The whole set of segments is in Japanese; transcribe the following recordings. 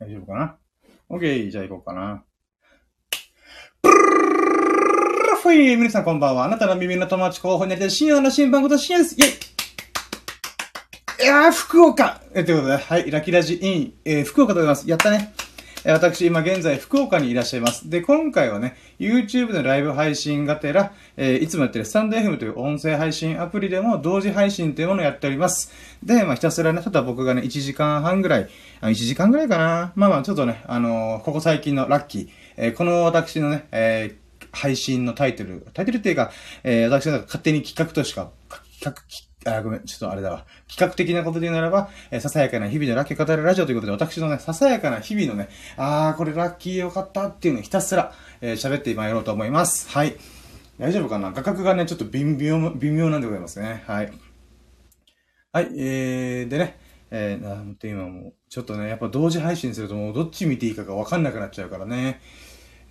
大丈夫かな ?OK、じゃあ行こうかな。ブルーフィー皆さんこんばんは。あなたの耳の友達候補になりたい深夜の新番組と深夜です。イェイいやー、福岡え、ということで、はい、ラキラジイン、えー、福岡でございます。やったね。私、今現在、福岡にいらっしゃいます。で、今回はね、YouTube のライブ配信がてら、えー、いつもやってるスタンド FM という音声配信アプリでも同時配信というものをやっております。で、まあ、ひたすらね、ただ僕がね、1時間半ぐらい、あ1時間ぐらいかな。まあまあ、ちょっとね、あのー、ここ最近のラッキー、えー、この私のね、え、配信のタイトル、タイトルっていうか、え、私の勝手に企画としか、企画、あ、ごめん、ちょっとあれだわ。企画的なことで言うならば、えー、ささやかな日々のラッキー語るラジオということで、私のね、ささやかな日々のね、あー、これラッキーよかったっていうのをひたすら、えー、喋ってまいろうと思います。はい。大丈夫かな？画角がね、ちょっと微妙、微妙なんでございますね。はい。はい、えー、でね、えー、なんて今も、ちょっとね、やっぱ同時配信するともうどっち見ていいかがわかんなくなっちゃうからね。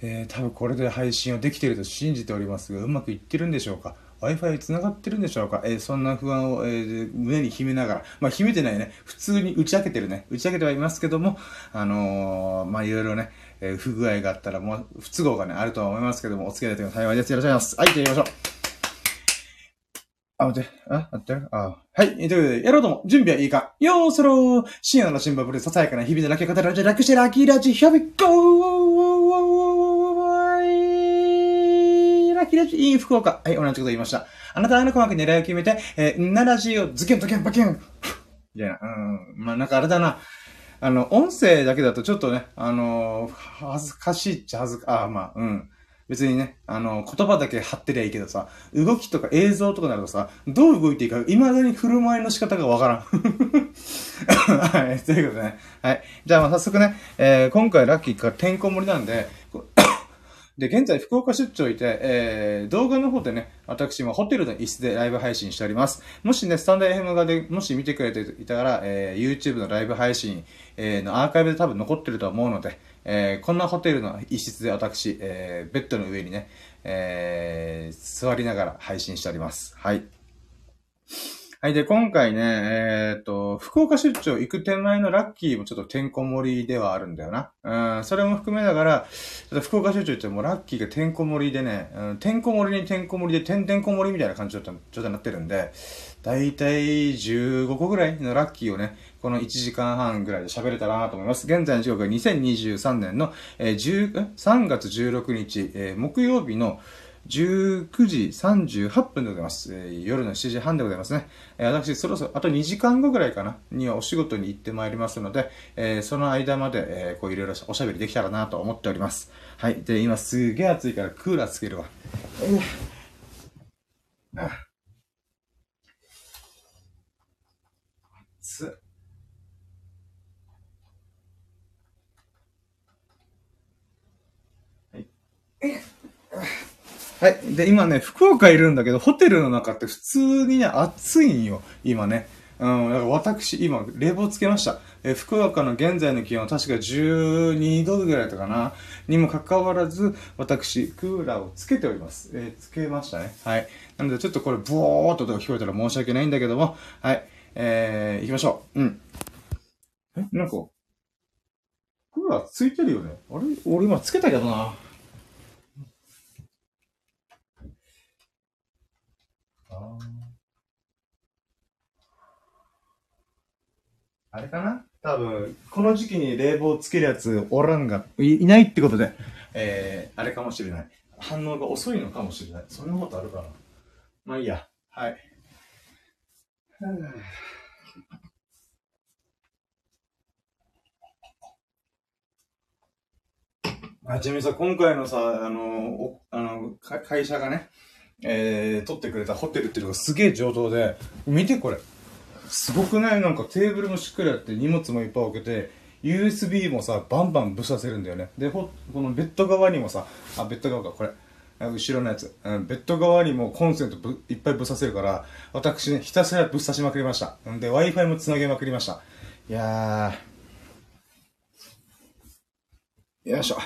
えー、多分これで配信をできてると信じておりますが、うまくいってるんでしょうか？Wi-Fi 繋がってるんでしょうか？えー、そんな不安を、えー、胸に秘めながら、まあ秘めてないね、普通に打ち明けてるね、打ち明けてはいますけども、あのー、まあいろいろね、え、不具合があったら、もう不都合がね、あるとは思いますけども、お付き合いで幸いです。よろしくお願いします。はい、じゃあ行きましょう。あ、待って、あ、待って、あ、はい。ということで、やろうとも、準備はいいか。よーそろー。深夜の新聞ブルささやかな日々のラッキー語るラジオ、楽してラッキーラジ、ヒャビゴー。キラジ、いい福岡。はい、同じこと言いました。あなたの鼓膜狙いを決めて、えー、ならじをズキュンズキュンバキュンみたいな。うん。まあ、なんかあれだな。あの、音声だけだとちょっとね、あのー、恥ずかしいっちゃ恥ずか、ああ、まあ、うん。別にね、あの、言葉だけ貼ってりゃいいけどさ、動きとか映像とかなるとさ、どう動いていいか、未だに振る舞いの仕方がわからん。はい、ということでね。はい。じゃあ、まあ、早速ね、えー、今回ラッキーからてんこ盛りなんで、で、現在福岡出張いて、えー、動画の方でね、私もホテルの椅子でライブ配信しております。もしね、スタンド FM 側でもし見てくれていたら、えー、YouTube のライブ配信、えー、のアーカイブで多分残ってると思うので、えー、こんなホテルの一室で私、えー、ベッドの上にね、えー、座りながら配信しております。はい。はい。で、今回ね、えー、っと、福岡出張行く手前のラッキーもちょっとてんこ盛りではあるんだよな。うん、それも含めながら、福岡出張行ってもラッキーがてんこ盛りでね、うん、てんこ盛りにてんこ盛りでてんてんこ盛りみたいな感じの状態になってるんで、だいたい15個ぐらいのラッキーをね、この1時間半ぐらいで喋れたらなと思います。現在の時刻は2023年の、えー、10 3月16日、えー、木曜日の19時38分でございます。えー、夜の7時半でございますね。えー、私、そろそろ、あと2時間後ぐらいかな、にはお仕事に行ってまいりますので、えー、その間まで、えー、こういろいろおしゃべりできたらなと思っております。はい。で、今すげえ暑いからクーラーつけるわ。えー、暑っ。はい。はい。で、今ね、福岡いるんだけど、ホテルの中って普通にね、暑いんよ。今ね。うん、だから私、今、冷房つけました。え福岡の現在の気温は確か12度ぐらいだったかな。にもかかわらず、私、クーラーをつけております。えー、つけましたね。はい。なので、ちょっとこれ、ボーっと聞こえたら申し訳ないんだけども、はい。えー、行きましょう。うん。え、なんか、クーラーついてるよね。あれ？俺今つけたけどな。あれかな？多分、この時期に冷房つけるやつおらんがい、いないってことで、えー、あれかもしれない。反応が遅いのかもしれない。そんなことあるかな？まあいいや。はい。あ、ちなみにさ、今回のさ、あの、あの、会社がね、えー、取ってくれたホテルっていうのがすげえ上等で、見てこれ。すごくない？なんかテーブルもしっかりあって荷物もいっぱい置けて、USB もさ、バンバンぶさせるんだよね。で、ほ、このベッド側にもさ、あ、ベッド側か、これ。後ろのやつ。うん、ベッド側にもコンセントぶいっぱいぶさせるから、私ね、ひたすらぶっ刺しまくりました。んで、Wi-Fi もつなげまくりました。いやー。よいしょ。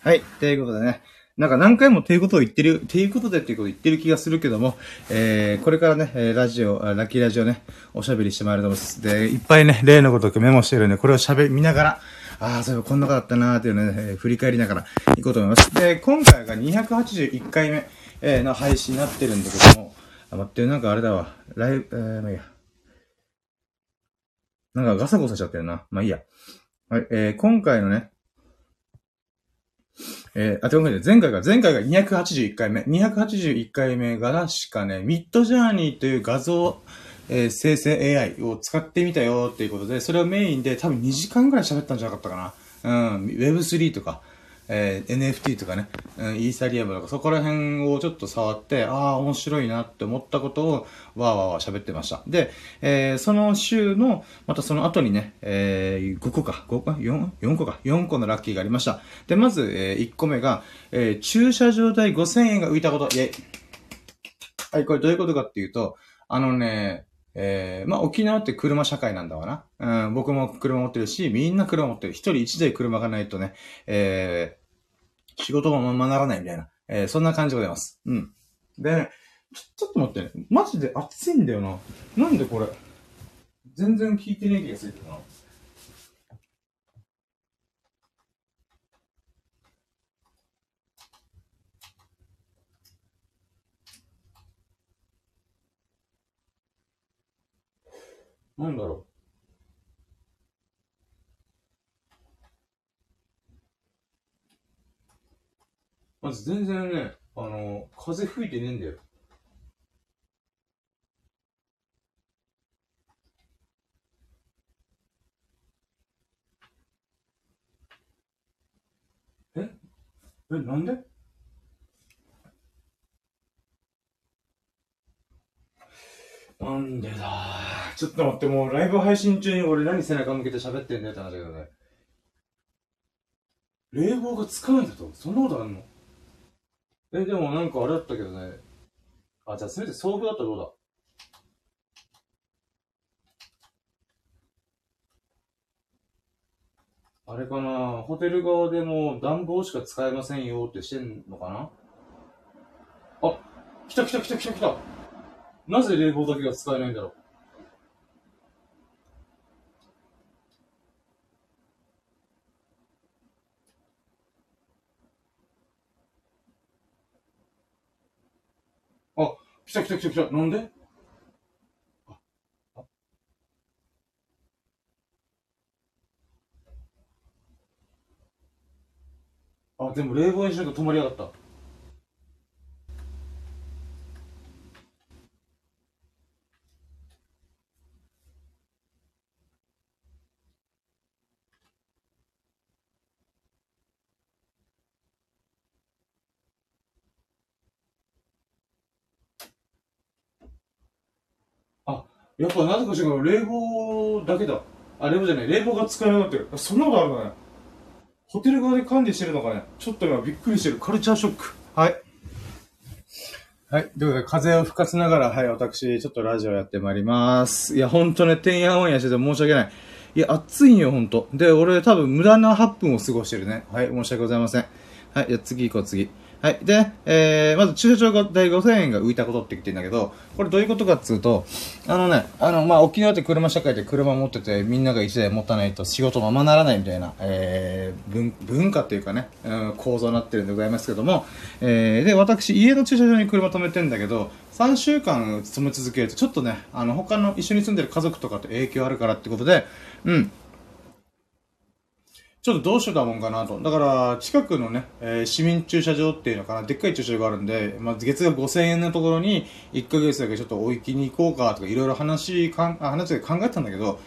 はい。ということでね。なんか何回もということを言ってる、ということでっていうことを言ってる気がするけども、えー、これからね、ラジオ、ラッキーラジオね、おしゃべりしてまいると思います。で、いっぱいね、例のことをメモしてるんで、これを喋り、見ながら、ああ、そういえばこんなことだったなーっていうね、えー、振り返りながら行こうと思います。で、今回が281回目、えー、の配信になってるんだけども、あ、待って、なんかあれだわ。ライブ、えー、まあいいや。なんかガサゴサしちゃってるな。まあいいや。はい、えー、今回のね、えー、あ、という前回が、前回が281回目。281回目が確かね、ミッドジャーニーという画像、えー、生成 AI を使ってみたよっていうことで、それをメインで多分2時間ぐらい喋ったんじゃなかったかな。うん、Web3 とか、えー、NFT とかね、イーサリアムとか、そこら辺をちょっと触って、ああ、面白いなって思ったことを、わーわーわー喋ってました。で、えー、その週の、またその後にね、えー、5個か、5個 ?4、4個か、4個のラッキーがありました。で、まず、えー、1個目が、えー、駐車場代5000円が浮いたこと、イェイ。はい、これどういうことかっていうと、あのね、えー、まあ、沖縄って車社会なんだわな。うん、僕も車持ってるし、みんな車持ってる。一人一台車がないとね、えー、仕事もままならないみたいな。えー、そんな感じでございます。うん。で、ちょ、ちょっと待ってね。マジで暑いんだよな。なんでこれ、全然効いてない気がするな。なんだろう。まず全然ね、あの、風吹いてねえんだよ。え？え、なんで？なんでだ？ちょっと待って、もうライブ配信中に俺何背中向けて喋ってんだよって話だけどね。冷房がつかないんだと。そんなことあんの？え、でもなんかあれだったけどね。あ、じゃあせめて装具だったらどうだ？あれかな？ホテル側でも暖房しか使えませんよってしてんのかな？あ、来た来た来た来た来た。なぜ冷房だけが使えないんだろう？あ、来た来た来た来た。なんで？あ、でも冷房にしなく止まりやがった。やっぱなぜかしら冷房だけだ。あ、冷房じゃない。冷房が使えなくなってる。そんなことあるかねホテル側で管理してるのかねちょっと今びっくりしてる。カルチャーショック。はい。はい。ということで、風を吹かせながら、はい、私、ちょっとラジオやってまいります。いや、ほんとね、てんやわんやしてて申し訳ない。いや、暑いんよ、ほんと。で、俺多分無駄な8分を過ごしてるね。はい、申し訳ございません。はい、じゃあ次行こう、次。はい。で、えー、まず駐車場代5000円が浮いたことって言ってんだけど、これどういうことかっつうと、あのね、あの、まあ、沖縄って車社会で車持ってて、みんなが1台持たないと仕事ままならないみたいな、えー、文、化っていうかね、うん、構造になってるんでございますけども、えー、で、私、家の駐車場に車止めてんだけど、3週間勤め続けると、ちょっとね、あの、他の一緒に住んでる家族とかと影響あるからってことで、うん、ちょっとどうしてたもんかなと。だから、近くのね、えー、市民駐車場っていうのかな、でっかい駐車場があるんで、まあ、月額5000円のところに、1ヶ月だけちょっと置きに行こうかとか、いろいろ話かん、話で考えたんだけど、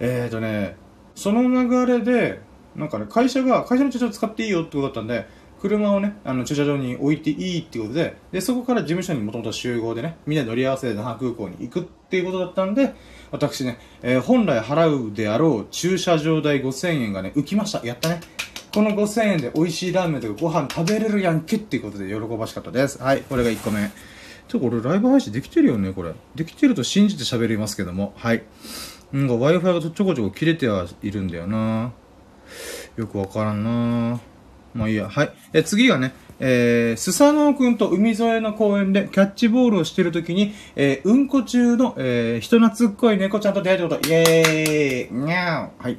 えーとね、その流れで、なんかね、会社が、会社の駐車場使っていいよってことだったんで、車をね、あの、駐車場に置いていいっていうことで、で、そこから事務所にもともと集合でね、みんな乗り合わせで那覇空港に行くっていうことだったんで、私ね、えー、本来払うであろう駐車場代5000円がね、浮きました。やったね。この5000円で美味しいラーメンとかご飯食べれるやんけっていうことで喜ばしかったです。はい、これが1個目。ちょ、これライブ配信できてるよね、これ。できてると信じて喋りますけども。はい。なんか Wi-Fi がちょこちょこ切れてはいるんだよなよくわからんなまあいいや。はい。え、次がね、えー、スサノオくんと海沿いの公園でキャッチボールをしてるときに、えー、うんこ中の、えー、人懐っこい猫ちゃんと出会えたこと、イェーイにゃーはい。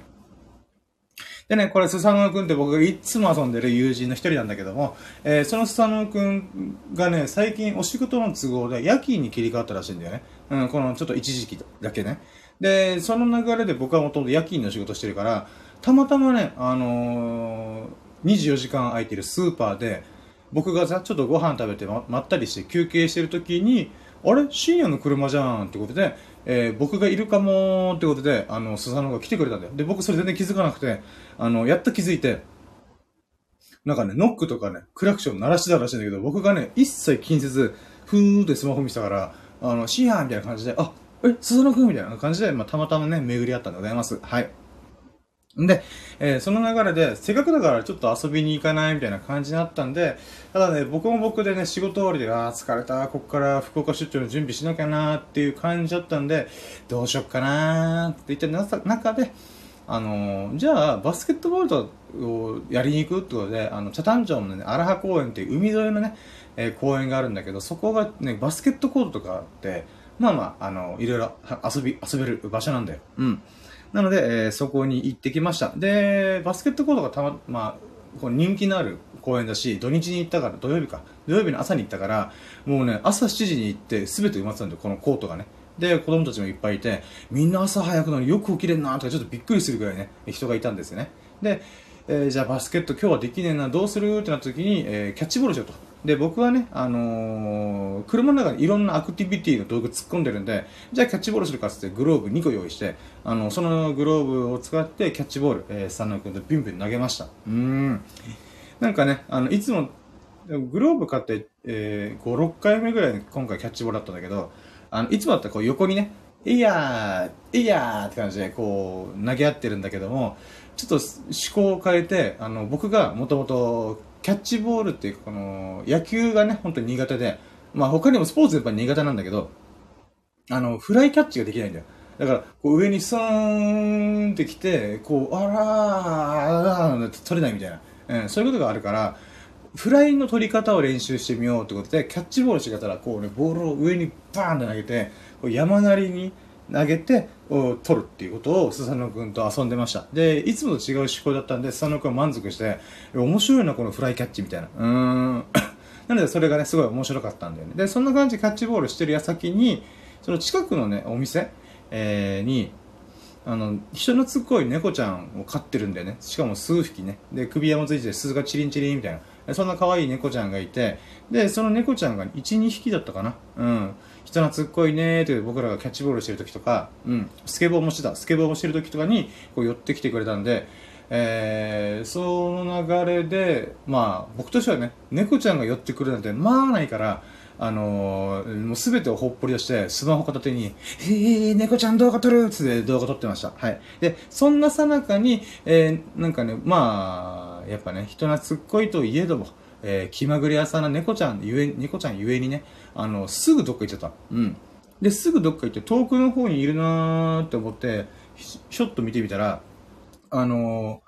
でね、これ、スサノオくんって僕がいつも遊んでる友人の一人なんだけども、えー、そのスサノオくんがね、最近お仕事の都合で夜勤に切り替わったらしいんだよね。うん、このちょっと一時期だけね。で、その流れで僕はもともと夜勤の仕事してるから、たまたまね、あのー、24時間空いてるスーパーで、僕がさ、ちょっとご飯食べてままったりして休憩してる時に、あれ？深夜の車じゃんってことで、えー、僕がいるかもってことで、あの、スサノが来てくれたんだよ。で、僕それ全然気づかなくて、あの、やっと気づいて、なんかね、ノックとかね、クラクション鳴らしてたらしいんだけど、僕がね、一切気にせず、ふーってスマホ見せたから、あの、シーハーみたいな感じで、あ、え、スサノくんみたいな感じで、まあ、たまたまね、巡り合ったんでございます。はい。で、えー、その流れで、せっかくだからちょっと遊びに行かないみたいな感じになったんで、ただね、僕も僕でね、仕事終わりで、あー疲れた、こっから福岡出張の準備しなきゃなーっていう感じだったんで、どうしよっかなーって言って中で、あのー、じゃあ、バスケットボールをやりに行くってことで、あの、北谷町のね、荒葉公園っていう海沿いのね、えー、公園があるんだけど、そこがね、バスケットコートとかあって、まあまあ、あの、いろいろ遊び、遊べる場所なんだよ。うん。なので、えー、そこに行ってきました。で、バスケットコートがたま、まあ、こう人気のある公園だし、土日に行ったから、土曜日か。土曜日の朝に行ったから、もうね、朝7時に行って、すべて埋まってたんだよ、このコートがね。で、子供たちもいっぱいいて、みんな朝早くのによく起きれんなとか、ちょっとびっくりするぐらいね、人がいたんですよね。で、えー、じゃあバスケット今日はできねえな、どうする？ってなった時に、えー、キャッチボールしようと。で、僕はね、あのー、車の中にいろんなアクティビティの道具突っ込んでるんで、じゃあキャッチボールするかっつってグローブ2個用意して、あの、そのグローブを使ってキャッチボール、えー、スタンド君とビンビン投げました。うん。なんかね、あの、いつも、グローブ買って、えー、5、6回目ぐらい今回キャッチボールだったんだけど、あの、いつもだったらこう横にね、いやー、いやーって感じでこう投げ合ってるんだけども、ちょっと思考を変えて、あの、僕がもともとキャッチボールっていうか、この、野球がね、本当に苦手で、まあ他にもスポーツやっぱり苦手なんだけど、あの、フライキャッチができないんだよ。だから、こう上にスーンってきて、こう、あらー、あらー取れないみたいな、うん、そういうことがあるから、フライの取り方を練習してみようってことで、キャッチボールしてたら、こうね、ボールを上にバーンって投げて、こう山なりに投げて、取るっていうことを、スサノ君と遊んでました。で、いつもと違う思考だったんで、スサノ君は満足して、面白いな、このフライキャッチみたいな。うーん。なので、それがね、すごい面白かったんだよね。で、そんな感じキャッチボールしてる矢先に、その近くのね、お店、えー、に、あの、人懐っこい猫ちゃんを飼ってるんだよね。しかも数匹ね。で、首輪もついてて、鈴がチリンチリンみたいな。そんな可愛い猫ちゃんがいて、で、その猫ちゃんが1、2匹だったかな。うん。人懐っこいねーって僕らがキャッチボールしてる時とか、うん、スケボーもしてた、スケボーもしてる時とかにこう寄ってきてくれたんで、えー、その流れで、まあ、僕としてはね、猫ちゃんが寄ってくるなんて、まあないから、あのー、もうすべてをほっぽり出して、スマホ片手に、えー、猫ちゃん動画撮るつって動画撮ってました。はい。で、そんなさなかに、えー、なんかね、まあ、やっぱね、人懐っこいといえども、えー、気まぐれ屋さんな猫ちゃんゆえ、猫ちゃんゆえにね、あの、すぐどっか行っちゃった。うん。で、すぐどっか行って遠くの方にいるなーって思って、ひょっと見てみたら、あの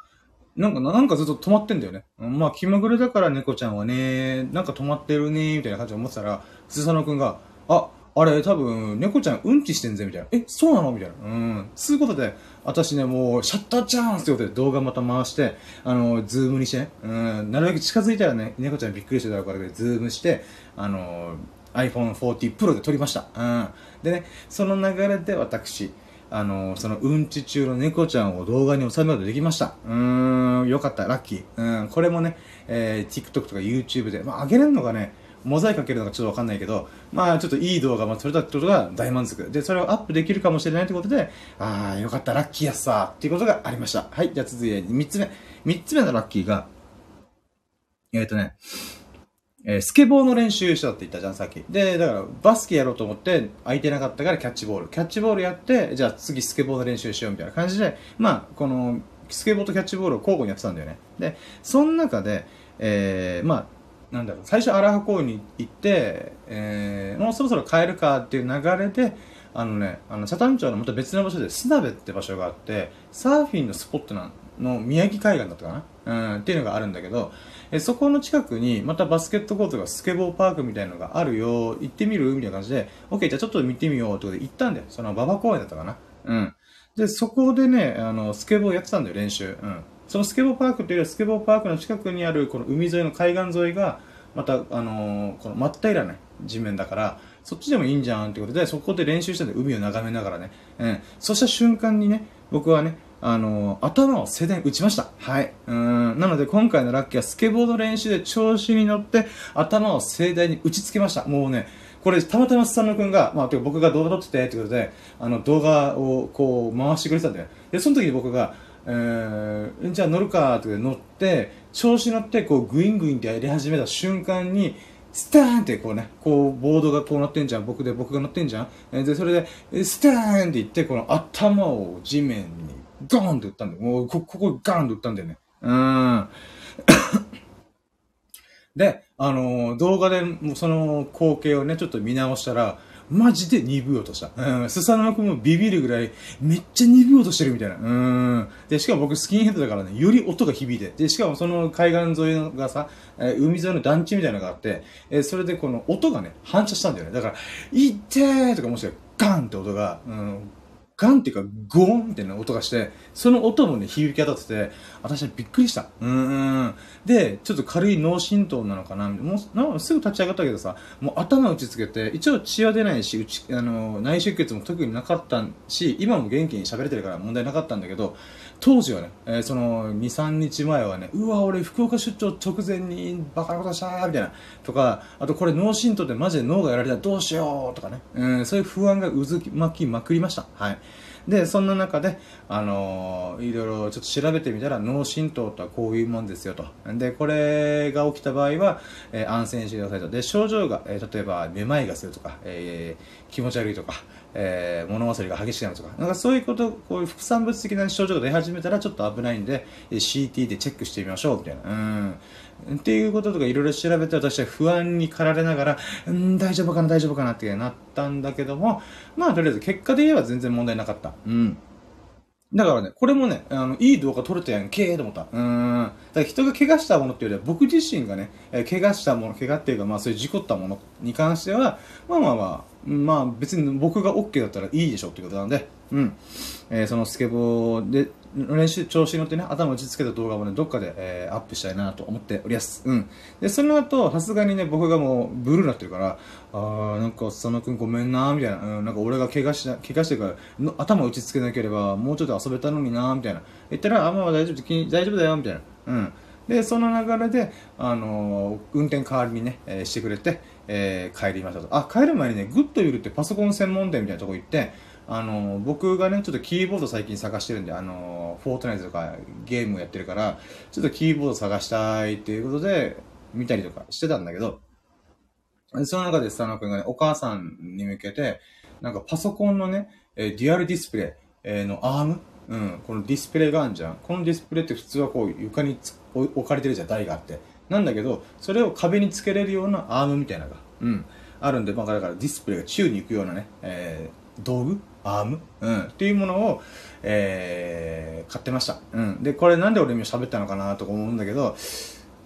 ー、なんか、なんかずっと止まってんだよね。まあ、気まぐれだから猫ちゃんはね、なんか止まってるねみたいな感じで思ってたら、鈴佐野くんが、あ、あれ、多分、猫ちゃんうんちしてんぜ、みたいな。え、そうなの？みたいな。うん。そういうことで、私ね、もう、シャッターチャンスってことで動画また回して、あの、ズームにしてね、うん、なるべく近づいたらね、猫ちゃんびっくりしてたから、ズームして、あの、iPhone 14 Pro で撮りました。うん。でね、その流れで私、あの、そのうんち中の猫ちゃんを動画に収めることできました。うーん、よかった、ラッキー。うん、これもね、えー、TikTok とか YouTube で、まあ、上げれるのがね、モザイクかけるのかちょっとわかんないけど、まあちょっといい動画が撮れたってことが大満足。で、それをアップできるかもしれないってことで、ああ、よかった、ラッキーやっさっていうことがありました。はい、じゃあ続いて3つ目。3つ目のラッキーが、えっ、ー、とね、えー、スケボーの練習したって言ったじゃん、さっき。で、だから、バスケやろうと思って、空いてなかったからキャッチボール。キャッチボールやって、じゃあ次スケボーの練習しようみたいな感じで、まあ、この、スケボーとキャッチボールを交互にやってたんだよね。で、その中で、えー、まあ、なんだろう、最初荒葉公園に行って、えー、もうそろそろ帰るかっていう流れで、あのね、あの、北谷町のまた別の場所で、スナベって場所があって、サーフィンのスポットなの、宮城海岸だったかな？うん、っていうのがあるんだけど、えそこの近くに、またバスケットコートがスケボーパークみたいなのがあるよ、行ってみる？みたいな感じで、OK、じゃあちょっと見てみようってことで行ったんだよ。その馬場公園だったかな？うん。で、そこでね、あの、スケボーやってたんだよ、練習。うん。そのスケボーパークというよりはスケボーパークの近くにあるこの海沿いの海岸沿いが、また、あのー、この真っ平らな地面だから、そっちでもいいんじゃんってことで、そこで練習したんで海を眺めながらね、うん。そうした瞬間にね、僕はね、あのー、頭を盛大に打ちました。はい。うん。なので今回のラッキーはスケボード練習で調子に乗って頭を盛大に打ちつけました。もうね、これたまたまスサノ君が、まあ、僕が動画撮っててってことで、あの動画をこう回してくれてたんだよ。で、その時に僕が、えー、じゃあ乗るかって乗って、調子乗ってこうグイングインってやり始めた瞬間に、スターンってこうね、こう、ボードがこう乗ってんじゃん。僕で、僕が乗ってんじゃん。で、それで、スターンって言って、この頭を地面にゴーンって打ったんだよ。もう、こ、ここガーンって打ったんだよね。うん。で、あのー、動画で、その光景をね、ちょっと見直したら、マジで鈍い音した。うん。スサノオ君もビビるぐらい、めっちゃ鈍い音してるみたいな。うん。で、しかも僕スキンヘッドだからね、より音が響いて。で、しかもその海岸沿いがさ、えー、海沿いの団地みたいなのがあって、えー、それでこの音がね、反射したんだよね。だから、いってーとかもしくはガンって音が、うん、ガンっていうか、ゴーンみたいな音がして、その音もね、響き当たってて、私はびっくりした。うーん。で、ちょっと軽い脳震盪なのかなもう、すぐ立ち上がったけどさ、もう頭打ちつけて、一応血は出ないし、うち、あの、内出血も特になかったし、今も元気に喋れてるから問題なかったんだけど、当時はね、えー、その、2、3日前はね、うわ、俺福岡出張直前にバカなことしたーみたいな、とか、あとこれ脳震盪でマジで脳がやられたらどうしようとかね、うん、そういう不安が渦巻きまくりました。はい。で、そんな中で、あの、いろいろちょっと調べてみたら、脳震盪とはこういうもんですよと。で、これが起きた場合は、えー、安静にしてくださいと。で、症状が、えー、例えば、めまいがするとか、えー、気持ち悪いとか、えー、物忘れが激しくなるとか、なんかそういうこと、こういう副産物的な症状が出始めたらちょっと危ないんで、CT でチェックしてみましょう、みたいな。うん。っていうこととかいろいろ調べて私は不安に駆られながら、うん、大丈夫かな、大丈夫かなってなったんだけども、まあとりあえず結果で言えば全然問題なかった。うん。だからね、これもね、あの、いい動画撮れたやんけーと思った。うん。だから人が怪我したものっていうよりは、僕自身がね、え、怪我したもの、怪我っていうか、まあそういう事故ったものに関しては、まあまあまあ、まあ別に僕が OK だったらいいでしょってことなんで、うん。えー、そのスケボーで、練習調子に乗ってね、頭打ちつけた動画をね、どっかで、えー、アップしたいなと思っております。うん。で、その後、さすがにね、僕がもうブルーになってるから、あー、なんか、佐野くんごめんなみたいな、うん、なんか俺が怪我した、怪我してからの、頭打ちつけなければ、もうちょっと遊べたのになみたいな。言ったら、あ、まあ大丈夫、大丈夫だよ、みたいな。うん。で、その流れで、あのー、運転代わりにね、えー、してくれて、えー、帰りましたと。あ、帰る前にね、グッドウィルってパソコン専門店みたいなとこ行って、あの僕がね、ちょっとキーボード最近探してるんで、あのフォートナイトとかゲームやってるから、ちょっとキーボード探したいっていうことで、見たりとかしてたんだけど、その中でスタノ君がね、お母さんに向けて、なんかパソコンのね、えデュアルディスプレイのアーム？うん、このディスプレイがあるじゃん。このディスプレイって普通はこう床に置かれてるじゃん、台があって。なんだけど、それを壁につけれるようなアームみたいなのが、うん、あるんで、まあ、だからディスプレイが宙に行くようなね、えー、道具？アーム？うん。っていうものを、えー、買ってました。うん。で、これなんで俺今喋ったのかなとか思うんだけど、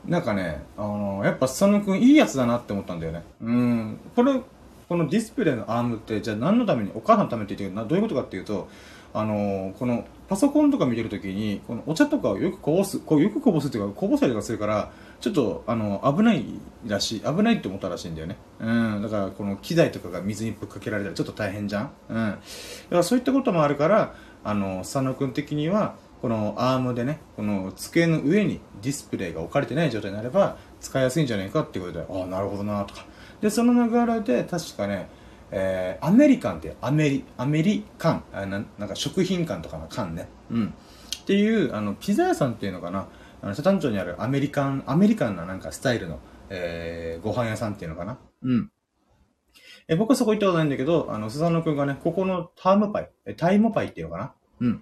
なんかね、あのー、やっぱ佐野くんいいやつだなって思ったんだよね。うん。これ、このディスプレイのアームって、じゃあ何のために、お母さんのためって言ってるどういうことかっていうと、あのー、このパソコンとか見てるときに、このお茶とかをよくこぼす、こうよくこぼすっていうか、こぼされとかするから、ちょっと、あの、危ないらしい、危ないって思ったらしいんだよね。うん。だから、この機材とかが水にぶっかけられたらちょっと大変じゃん。うん。だからそういったこともあるから、あの、佐野くん的には、このアームでね、この机の上にディスプレイが置かれてない状態になれば、使いやすいんじゃないかっていうことで、ああ、なるほどなとか。で、その流れで、確かね、えー、アメリカンってアメリ、アメリカン、あななんか食品館とかの缶ね。うん。っていう、あの、ピザ屋さんっていうのかな。あの、北谷町にあるアメリカン、アメリカンななんかスタイルの、えー、ご飯屋さんっていうのかな。うん。え、僕はそこ行ったことないんだけど、あの、スザノくんがね、ここのタームパイ、え、タイムパイっていうのかな。うん。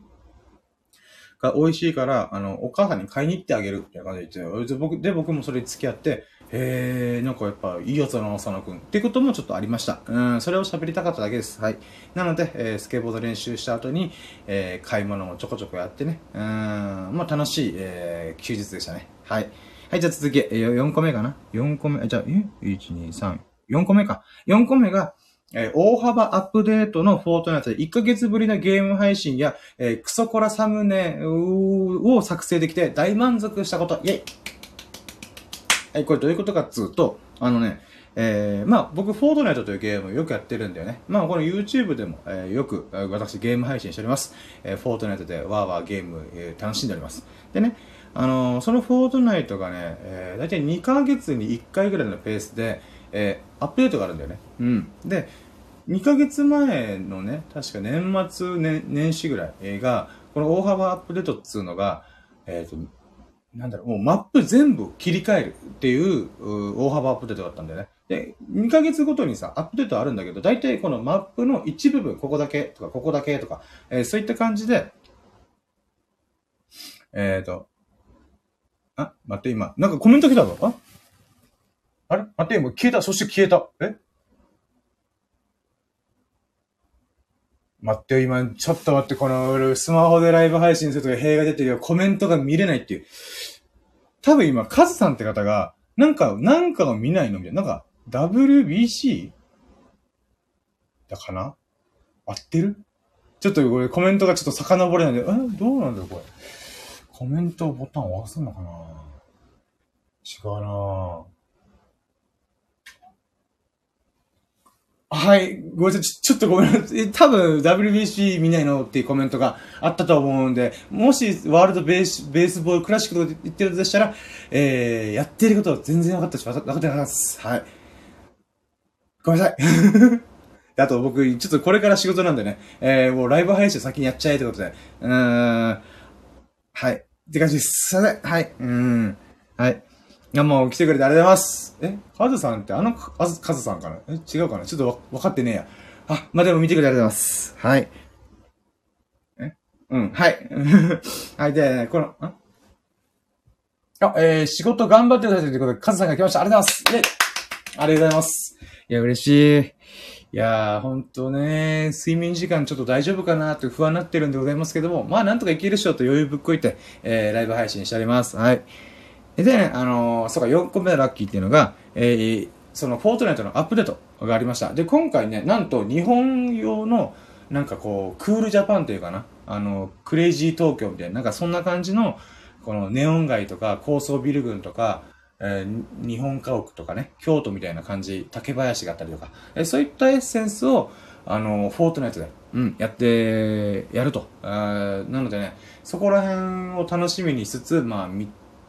が美味しいから、あの、お母さんに買いに行ってあげるって感じで言って、僕、で、僕もそれに付き合って、へえ、なんかやっぱいいやつだな、佐野くん。っていうこともちょっとありました。うん、それを喋りたかっただけです。はい。なので、えー、スケボード練習した後に、えー、買い物もちょこちょこやってね。うん、まあ楽しい、えー、休日でしたね。はい。はい、じゃあ続き、えー、4個目かな ?4 個目、じゃあ、え ?1、2、3、4個目か。4個目が、えー、大幅アップデートのフォートナイトで1ヶ月ぶりのゲーム配信や、えー、クソコラサムネを作成できて大満足したこと。イェイはい、これどういうことかっつうと、あのね、えー、まあ僕、フォートナイトというゲームをよくやってるんだよね。まあこの YouTube でも、えー、よく私ゲーム配信しております。えー、フォートナイトでワーワーゲーム、えー、楽しんでおります。でね、あのー、そのフォートナイトがね、えー、大体2ヶ月に1回ぐらいのペースで、えー、アップデートがあるんだよね。うん。で、2ヶ月前のね、確か年末年、年始ぐらいが、この大幅アップデートっつうのが、えっ、ー、と、なんだろう、もうマップ全部切り替えるっていう大幅アップデートだったんだよね。で、2ヶ月ごとにさ、アップデートあるんだけど、大体このマップの一部分、ここだけとか、ここだけとか、えー、そういった感じで、えっ、ー、と、あ、待って、今、なんかコメント来たぞ。あ？あれ？待って、もう消えた。そして消えた。え？待って、今、ちょっと待って、この、スマホでライブ配信するとか塀が出てるよ。コメントが見れないっていう。多分今、カズさんって方が、なんか、なんかを見ないのみたいな。なんか、WBC? だかな？合ってる？ちょっとこれコメントがちょっと遡れないんで、え？どうなんだよ、これ。コメントボタンを押すのかな？違うなぁはい。ごめんなさい。ちょっとごめんなさい。多分 WBC 見ないのっていうコメントがあったと思うんで、もしワールドベースベースボールクラシックと言ってるとしたら、えー、やってることは全然分かったし、分かってなかったです。はい。ごめんなさい。あと僕、ちょっとこれから仕事なんでね、えー、もうライブ配信先にやっちゃえってことで、うーん、はい。って感じです。すいません。はい。うん。はい。いや、もう来てくれてありがとうございます。えカズさんってあのカズ、カズさんかな？え違うかな？ちょっとわ分かってねえや。あ、まあ、でも見てくれてありがとうございます。はい。え？うん、はい。はい、で、この、あ、あえー、仕事頑張ってくださいということで、カズさんが来ました。ありがとうございます。イェイありがとうございます。いや、嬉しい。いやー、ほんとね、睡眠時間ちょっと大丈夫かなって不安になってるんでございますけども、まあなんとかいけるでしょうと余裕ぶっこいて、えー、ライブ配信しております。はい。で、ね、あのー、そうか、4個目のラッキーっていうのが、えー、そのフォートナイトのアップデートがありました。で、今回ね、なんと日本用の、なんかこう、クールジャパンというかな、あの、クレイジー東京みたいな、なんかそんな感じの、このネオン街とか高層ビル群とか、えー、日本家屋とかね、京都みたいな感じ、竹林があったりとか、えー、そういったエッセンスを、あの、フォートナイトで、うん、やって、やると。なのでね、そこら辺を楽しみにしつつ、まあ、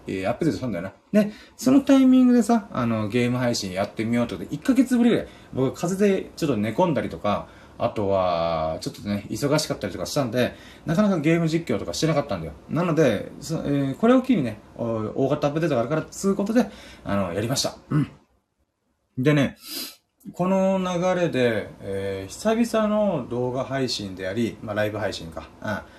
えー、アップデートしたんだよな。で、そのタイミングでさ、あの、ゲーム配信やってみようとで、1ヶ月ぶりぐらい、僕風邪でちょっと寝込んだりとか、あとは、ちょっとね、忙しかったりとかしたんで、なかなかゲーム実況とかしてなかったんだよ。なので、そえー、これを機にね、大型アップデートがあるから、つうことで、あの、やりました。うん。でね、この流れで、えー、久々の動画配信であり、まあ、ライブ配信か。うん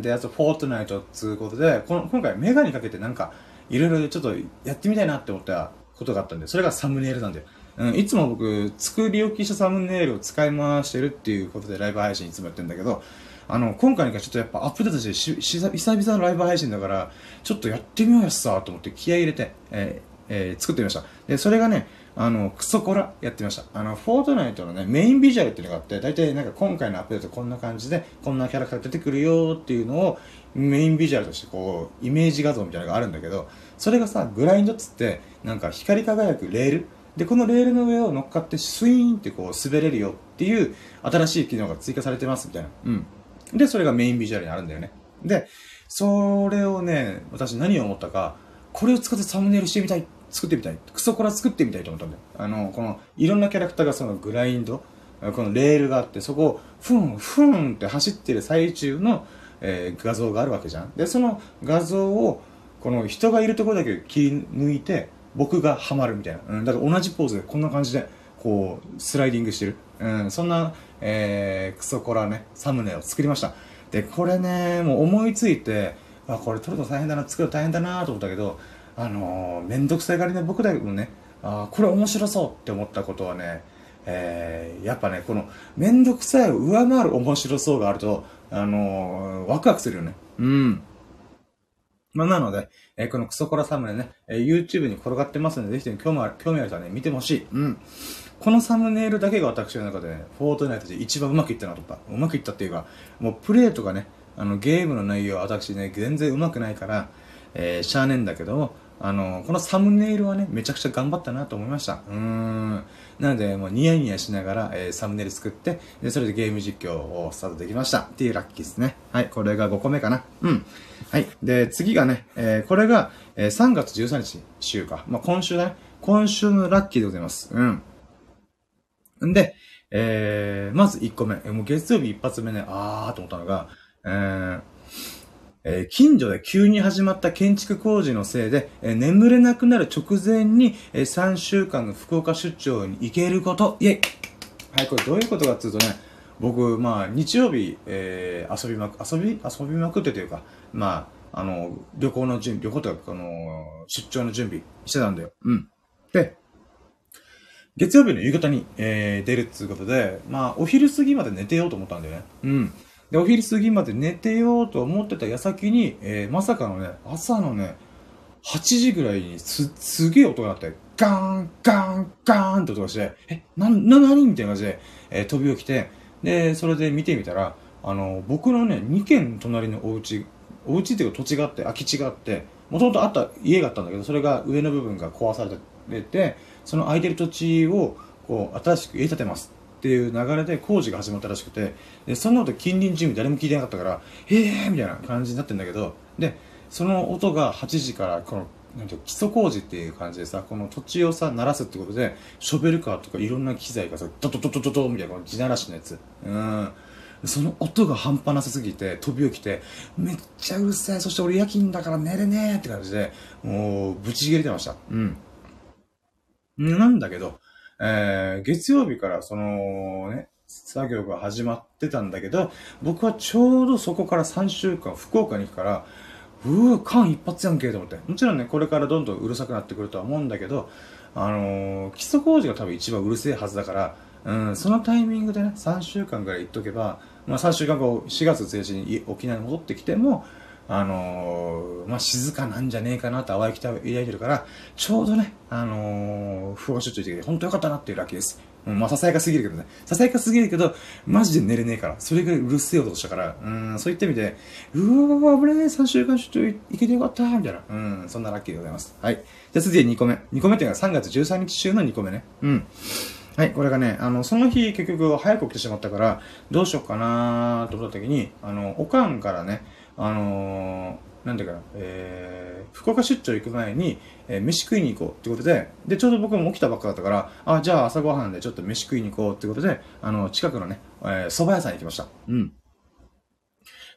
で、あと、フォートナイトっつうことで、この、今回メガにかけてなんか、いろいろちょっとやってみたいなって思ったことがあったんで、それがサムネイルなんだよ。うん、いつも僕、作り置きしたサムネイルを使い回してるっていうことでライブ配信いつもやってるんだけど、あの、今回にかちょっとやっぱアップデートしてし、し、久々のライブ配信だから、ちょっとやってみようやさと思って気合入れて、えー、えー、作ってみました。で、それがね、あの、クソコラやってました。あの、フォートナイトのね、メインビジュアルっていうのがあって、大体なんか今回のアップデートこんな感じで、こんなキャラクター出てくるよっていうのを、メインビジュアルとしてこう、イメージ画像みたいなのがあるんだけど、それがさ、グラインドっつって、なんか光り輝くレールで、このレールの上を乗っかってスイーンってこう滑れるよっていう新しい機能が追加されてますみたいな。うん。で、それがメインビジュアルにあるんだよね。で、それをね、私何を思ったか、これを使ってサムネイルしてみたい作ってみたい。クソコラ作ってみたいと思ったんだよ。あの、この、いろんなキャラクターがそのグラインド、このレールがあって、そこを、ふん、ふんって走ってる最中の、えー、画像があるわけじゃん。で、その画像を、この人がいるところだけ切り抜いて、僕がハマるみたいな。うん、だから同じポーズでこんな感じで、こう、スライディングしてる。うん、そんな、えー、クソコラね、サムネを作りました。で、これね、もう思いついて、あ、これ撮ると大変だな、作ると大変だなと思ったけど、あのー、めんどくさいがりね、僕だけどね、あこれ面白そうって思ったことはね、えー、やっぱね、この、めんどくさいを上回る面白そうがあると、あのー、ワクワクするよね。うん。まあ、なので、えー、このクソコラサムネね、えー、YouTube に転がってますので、ぜひ興味ある、興味ある人はね、見てほしい。うん。このサムネイルだけが私の中でね、フォートナイトで一番うまくいったなと思った。うまくいったっていうか、もうプレイとかね、あの、ゲームの内容は私ね、全然うまくないから、えー、しゃあねんだけども、あの、このサムネイルはね、めちゃくちゃ頑張ったなと思いました。うん。なので、もうニヤニヤしながら、えー、サムネイル作って、で、それでゲーム実況をスタートできました。っていうラッキーですね。はい、これが5個目かな。うん。はい。で、次がね、えー、これが、えー、3月13日週か。まあ、今週だね。今週のラッキーでございます。うん。んで、えー、まず1個目。もう月曜日一発目ね、あーと思ったのが、えー、えー、近所で急に始まった建築工事のせいで、えー、眠れなくなる直前に、えー、3週間の福岡出張に行けること。イェイはい、これどういうことかっていうとね、僕、まあ、日曜日、えー、遊びまく、遊び、遊びまくってというか、まあ、あの、旅行の準備、旅行というか、あの、出張の準備してたんだよ。うん。で、月曜日の夕方に、えー、出るっていうことで、まあ、お昼過ぎまで寝てようと思ったんだよね。うん。で、お昼過ぎまで寝てようと思ってた矢先に、えー、まさかのね、朝のね、8時ぐらいにす、すげえ音が鳴って、ガーン、ガーン、ガーンって音がして、え、な、な、なにみたいな感じで、えー、飛び起きて、で、それで見てみたら、あの、僕のね、2軒隣のお家、お家っていうか土地があって、空き地があって、もともとあった家があったんだけど、それが上の部分が壊されて、その空いてる土地をこう新しく家建てます。っていう流れで工事が始まったらしくてでその後近隣住民誰も聞いてなかったからええみたいな感じになってんだけどでその音が8時からこのなんて基礎工事っていう感じでさこの土地をさ鳴らすってことでショベルカーとかいろんな機材がさドドドドドドみたいな地鳴らしのやつ。うん。その音が半端なさすぎて飛び起きてめっちゃうるさい。そして俺夜勤だから寝れねえって感じでもうブチ切れてました。うん。なんだけど、えー、月曜日からそのね、作業が始まってたんだけど、僕はちょうどそこから3週間福岡に行くから、うぅ、間一髪やんけと思って。もちろんね、これからどんどんうるさくなってくるとは思うんだけど、あのー、基礎工事が多分一番うるせえはずだから、うん、そのタイミングでね、3週間ぐらい行っとけば、まあ3週間後、4月1日に沖縄に戻ってきても、あのー、まあ、静かなんじゃねえかなと淡い期待を抱いてるから、ちょうどね、あのー、不法出張行ってきて、本当よかったなっていうラッキーです。うん、まあ、ささやかすぎるけどね。ささやかすぎるけど、マジで寝れねえから。それぐらいうるせえ音したから、うん、そういった意味で、うわ危ねえ、3週間出張行けてよかったみたいな。うん、そんなラッキーでございます。はい。じゃあ続いて2個目。2個目っていうのは3月13日週の2個目ね。うん。はい、これがね、あの、その日結局早く起きてしまったから、どうしようかなーと思った時に、あの、おかんからね、あのー、なんていうかな、えー、福岡出張行く前に、えー、飯食いに行こうってことで、で、ちょうど僕も起きたばっかだったから、あ、じゃあ朝ごはんでちょっと飯食いに行こうってことで、あの、近くのね、えー、蕎麦屋さんに行きました。うん。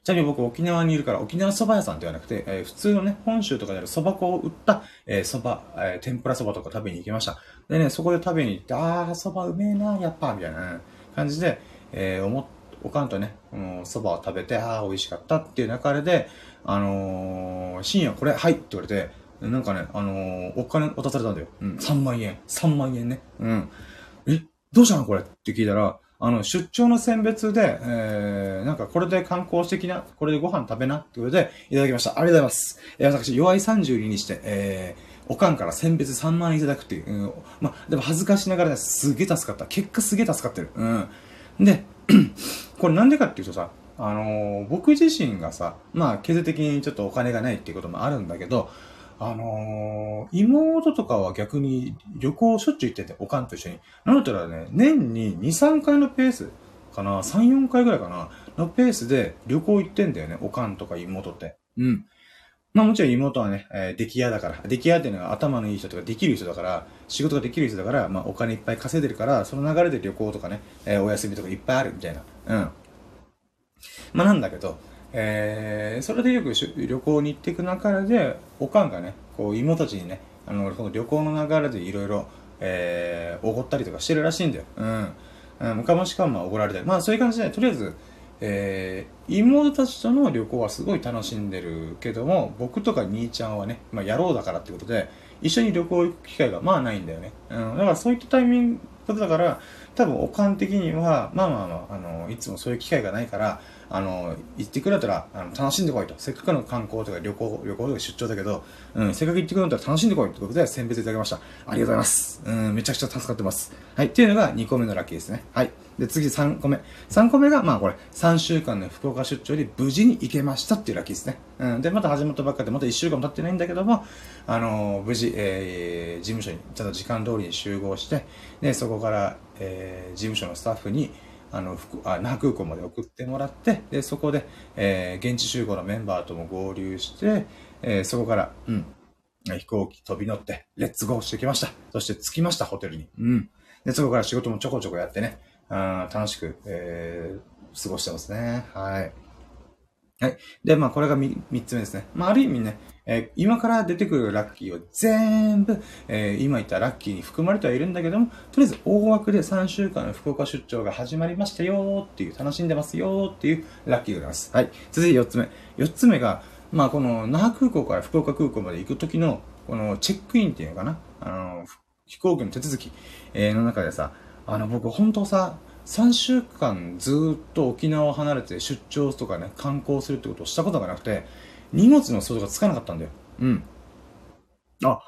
ちなみに僕沖縄にいるから沖縄蕎麦屋さんではなくて、えー、普通のね、本州とかである蕎麦粉を売った、えー、蕎麦、えー、天ぷら蕎麦とか食べに行きました。でね、そこで食べに行って、あー、蕎麦うめえな、やっぱ、みたいな感じで、えー、思って、おかんとね、蕎麦を食べて、ああ、美味しかったっていう流れで、あのー、深夜これ、はいって言われて、なんかね、あのー、お金渡されたんだよ。うん、3万円。3万円ね。うん。え、どうしたのこれって聞いたら、あの、出張の選別で、えー、なんかこれで観光してきな、これでご飯食べなってことで、いただきました。ありがとうございます。えー、私、弱い32にして、えー、おかんから選別3万円いただくっていう。うん、まあ、でも恥ずかしながら、すげえ助かった。結果すげえ助かってる。うん。で、これなんでかっていうとさ、あのー、僕自身がさ、まあ、経済的にちょっとお金がないっていうこともあるんだけど、あのー、妹とかは逆に旅行しょっちゅう行ってて、おかんと一緒に。なんだったらね、年に2、3回のペースかな、3、4回ぐらいかな、のペースで旅行行ってんだよね、おかんとか妹って。うん。まあもちろん妹はね、えー、出来屋だから、出来屋っていうのは頭のいい人とかできる人だから、仕事ができる人だから、まあお金いっぱい稼いでるから、その流れで旅行とかね、えー、お休みとかいっぱいあるみたいな。うん。まあなんだけど、えー、それでよく旅行に行っていく中で、おかんがね、こう妹たちにね、あの、この旅行の流れでいろいろ、えー、おごったりとかしてるらしいんだよ。うん。うん、かもしかもおごられたり。まあそういう感じで、とりあえず、えー、妹たちとの旅行はすごい楽しんでるけども、僕とか兄ちゃんはね、まあ野郎だからってことで、一緒に旅行行く機会がまあないんだよね。うん、だからそういったタイミング、ことだから、多分、おかん的には、まあまあまあ、あの、いつもそういう機会がないから、あの、行ってくれたら、あの、楽しんでこいと。せっかくの観光とか旅行、旅行とか出張だけど、うん、せっかく行ってくれたら楽しんでこいということで、選別いただきました。ありがとうございます。うん、めちゃくちゃ助かってます。はい、っていうのが2個目のラッキーですね。はい。で、次3個目。3個目が、まあこれ、3週間の福岡出張で無事に行けましたっていうラッキーですね。うん。で、また始まったばっかで、また1週間も経ってないんだけども、あのー、無事、えー、事務所に、ちゃんと時間通りに集合して、で、そこから、えー、事務所のスタッフに、あの、あ那覇空港まで送ってもらって、で、そこで、えー、現地集合のメンバーとも合流して、えー、そこから、うん、飛行機飛び乗って、レッツゴーしてきました。そして着きました、ホテルに。うん。で、そこから仕事もちょこちょこやってね、あ楽しく、えー、過ごしてますね。はい。はい。で、まあ、これが三つ目ですね。まあ、ある意味ね、えー、今から出てくるラッキーを全部、えー、今言ったラッキーに含まれてはいるんだけども、とりあえず大枠で3週間の福岡出張が始まりましたよっていう、楽しんでますよっていうラッキーがあります。はい。続いて4つ目。4つ目が、まあこの那覇空港から福岡空港まで行くときの、このチェックインっていうのかな？あの、飛行機の手続き、えー、の中でさ、あの僕本当さ、3週間ずっと沖縄を離れて出張とかね、観光するってことをしたことがなくて、荷物の想像がつかなかったんだよ。うん。あ、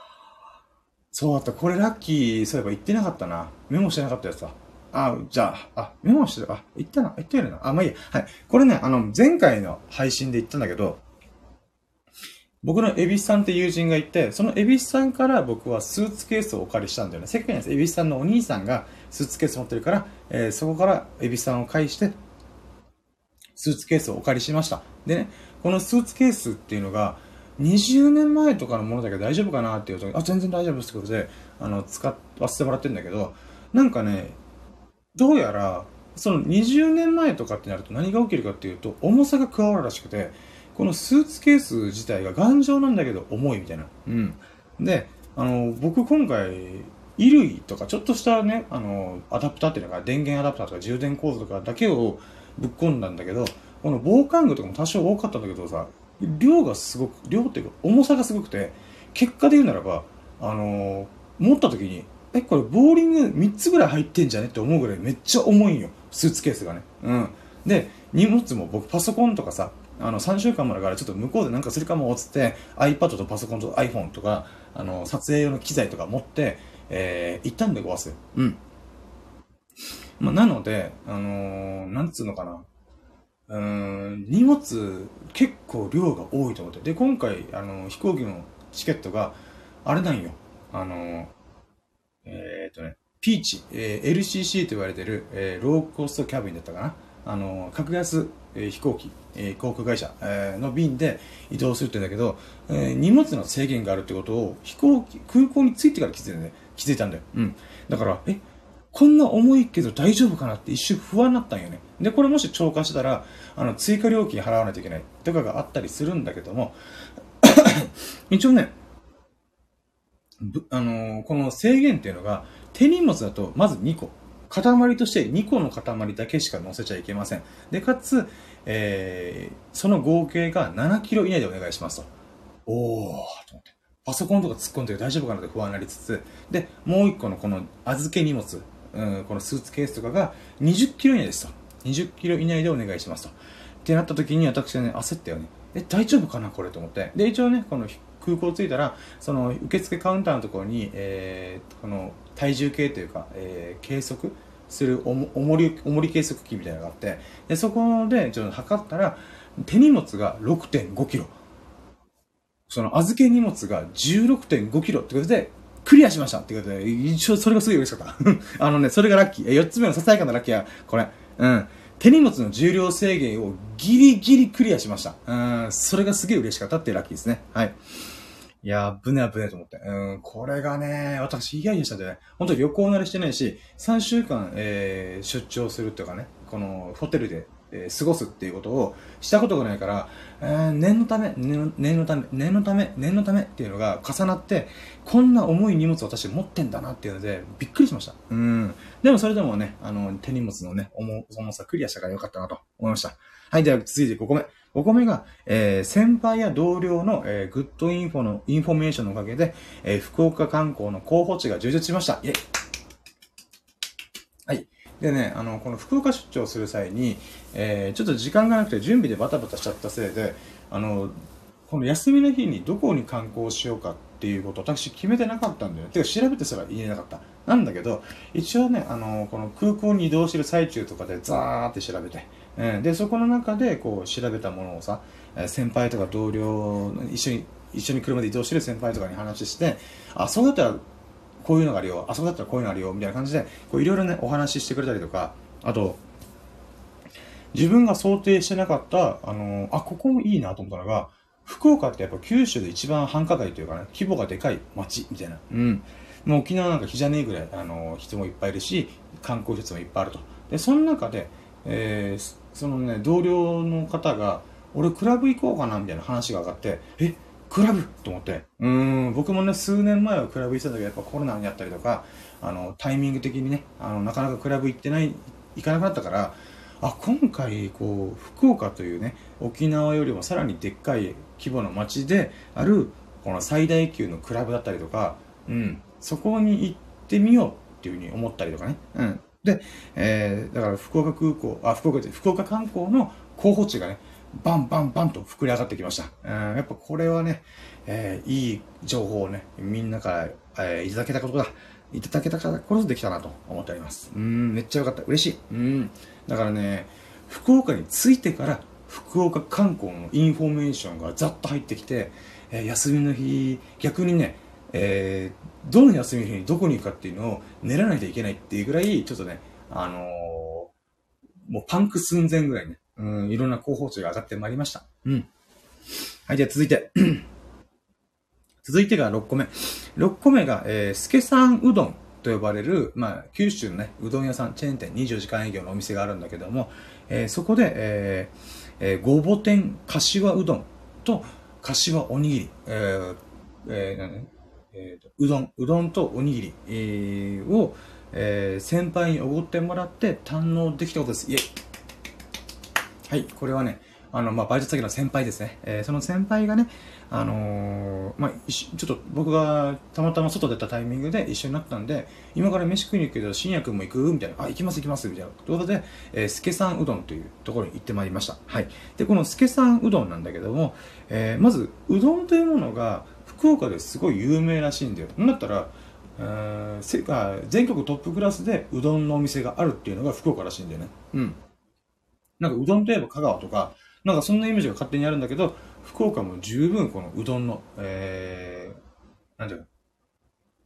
そうだった。これラッキー、そういえば言ってなかったな。メモしてなかったやつだ。あ、じゃあ、あ、メモしてた。あ、言ったな。言ったよな。あ、まあいいや。はい。これね、あの、前回の配信で言ったんだけど、僕のエビスさんって友人がいて、そのエビスさんから僕はスーツケースをお借りしたんだよね。せっかくです。エビスさんのお兄さんがスーツケース持ってるから、えー、そこからエビさんを介して、スーツケースをお借りしました。でね、このスーツケースっていうのが、20年前とかのものだけど大丈夫かなっていうと、あ、全然大丈夫ですってことで、あの、使わせてもらってるんだけど、なんかね、どうやら、その20年前とかってなると何が起きるかっていうと、重さが加わるらしくて、このスーツケース自体が頑丈なんだけど重いみたいな。うん。で、あの、僕今回、衣類とかちょっとしたね、あの、アダプターっていうのが電源アダプターとか充電コードとかだけをぶっ込んだんだけど、この防寒具とかも多少多かったんだけどさ、量がすごく、量っていうか重さがすごくて、結果で言うならば、あのー、持った時に、え、これボーリング3つぐらい入ってんじゃね？って思うぐらいめっちゃ重いんよ。スーツケースがね。うん。で、荷物も僕パソコンとかさ、あの、3週間もだからちょっと向こうでなんかするかもっ、つって、iPad とパソコンと iPhone とか、あの、撮影用の機材とか持って、えー、行ったんでごわす。うん。まあ、なので、あのー、なんつうのかな。うん、荷物結構量が多いと思って。で、今回、あの、飛行機のチケットが、あれなんよ。あの、えー、っとね、ピーチ、えー、LCC と言われてる、えー、ローコストキャビンだったかな。あの、格安、えー、飛行機、えー、航空会社、えー、の便で移動するってんだけど、えー、荷物の制限があるってことを飛行機、空港に着いてから気づいたんだよ。気づいたんだよ。うん。だから、え、こんな重いけど大丈夫かなって一瞬不安になったんよね。で、これもし超過したら、あの、追加料金払わないといけないとかがあったりするんだけども、一応ね、あのー、この制限っていうのが、手荷物だとまず2個。塊として2個の塊だけしか乗せちゃいけません。で、かつ、えー、その合計が7キロ以内でお願いしますと。おー、と思って。パソコンとか突っ込んで大丈夫かなって不安になりつつ、で、もう1個のこの預け荷物、うん、このスーツケースとかが20キロ以内ですと。20キロ以内でお願いしますと。ってなった時に私はね、焦ったよね。え、大丈夫かなこれと思って。で、一応ね、この空港着いたら、その受付カウンターのところに、えー、この体重計というか、えー、計測するおも重り、重り計測器みたいなのがあって、で、そこでちょっと測ったら、手荷物が6.5キロ。その預け荷物が16.5キロってことで、クリアしましたってことで、一応それがすごい嬉しかった。あのね、それがラッキー。え4つ目のささやかなラッキーは、これ。うん。手荷物の重量制限をギリギリクリアしました。うん。それがすげえ嬉しかったっていうラッキーですね。はい。いやー、ぶねぶねと思って。うん、これがね、私、イヤイヤしたんでね、本当に旅行慣れしてないし、3週間、えー、出張するっていうかね、この、ホテルでえー、過ごすっていうことをしたことがないから、えー、念のため、念のため、念のため、念のためっていうのが重なって、こんな重い荷物を私持ってんだなっていうので、びっくりしました。うん。でもそれでもね、あの、手荷物のね、重重さクリアしたからよかったなと思いました。はい、では続いて5個目。5個目が、えー、先輩や同僚の、えー、 good info の、インフォメーションのおかげで、えー、福岡観光の候補地が充実しました。イェイでね、あの、この福岡出張する際に、えー、ちょっと時間がなくて準備でバタバタしちゃったせいで、あの、この休みの日にどこに観光しようかっていうこと私決めてなかったんだよ。てか調べてすらいなかった。なんだけど、一応ね、あの、この空港に移動してる最中とかでザーって調べて、うん、で、そこの中でこう調べたものをさ、先輩とか同僚、一緒に、一緒に車で移動してる先輩とかに話して、あ、そうだったらこういうのがあるよ、あそこだったらこういうのあるよ、みたいな感じで、いろいろね、お話ししてくれたりとか、あと、自分が想定してなかった、あのあ、ここもいいなと思ったのが、福岡ってやっぱ九州で一番繁華街というかね、規模がでかい街みたいな。うん。もう沖縄なんか日じゃねえぐらい、あの人もいっぱいいるし、観光施設もいっぱいあると。で、その中で、えー、そのね、同僚の方が、俺クラブ行こうかなみたいな話が上がって、え、クラブと思って。うん、僕もね、数年前はクラブ行ってた時はやっぱコロナにあったりとか、あの、タイミング的にね、あの、なかなかクラブ行ってない、行かなくなったから、あ、今回、こう、福岡というね、沖縄よりもさらにでっかい規模の街である、この最大級のクラブだったりとか、うん、そこに行ってみようっていうふうに思ったりとかね。うん。で、えー、だから福岡空港、あ、福岡で、福岡観光の候補地がね、バンバンバンと膨れ上がってきました。うん、やっぱこれはね、えー、いい情報をね、みんなから、えー、いただけたことだ。いただけたからこそできたなと思っております。うん、めっちゃよかった。嬉しい。うん。だからね、福岡に着いてから福岡観光のインフォメーションがざっと入ってきて、えー、休みの日、逆にね、えー、どの休みの日にどこに行くかっていうのを練らないといけないっていうぐらい、ちょっとね、あのー、もうパンク寸前ぐらいね、うん、いろんな候補地が上がってまいりました。うん。はい、じゃあ続いて。続いてが6個目。6個目が、えー、スケさんうどんと呼ばれる、まあ、九州のね、うどん屋さん、チェーン店24時間営業のお店があるんだけども、えー、そこで、えー、えー、ごぼ天柏うどんと柏おにぎり、えー、えー、えー、うどん、うどんとおにぎり、えー、を、えー、先輩におごってもらって堪能できたことです。イェイはい、これはね、あの、まあ、バイト先の先輩ですね。えー、その先輩がね、あのー、まあ、ちょっと僕がたまたま外出たタイミングで一緒になったんで、今から飯食いに行くけど、深夜くんも行く？みたいな。あ、行きます行きますみたいな。ということで、えー、スケさんうどんというところに行ってまいりました。はい。で、このスケさんうどんなんだけども、えー、まず、うどんというものが、福岡ですごい有名らしいんだよ。なんだったら、えー、全国トップクラスでうどんのお店があるっていうのが福岡らしいんだよね。うん。なんかうどんといえば香川とか、なんかそんなイメージが勝手にあるんだけど、福岡も十分このうどんの、えー、なんていう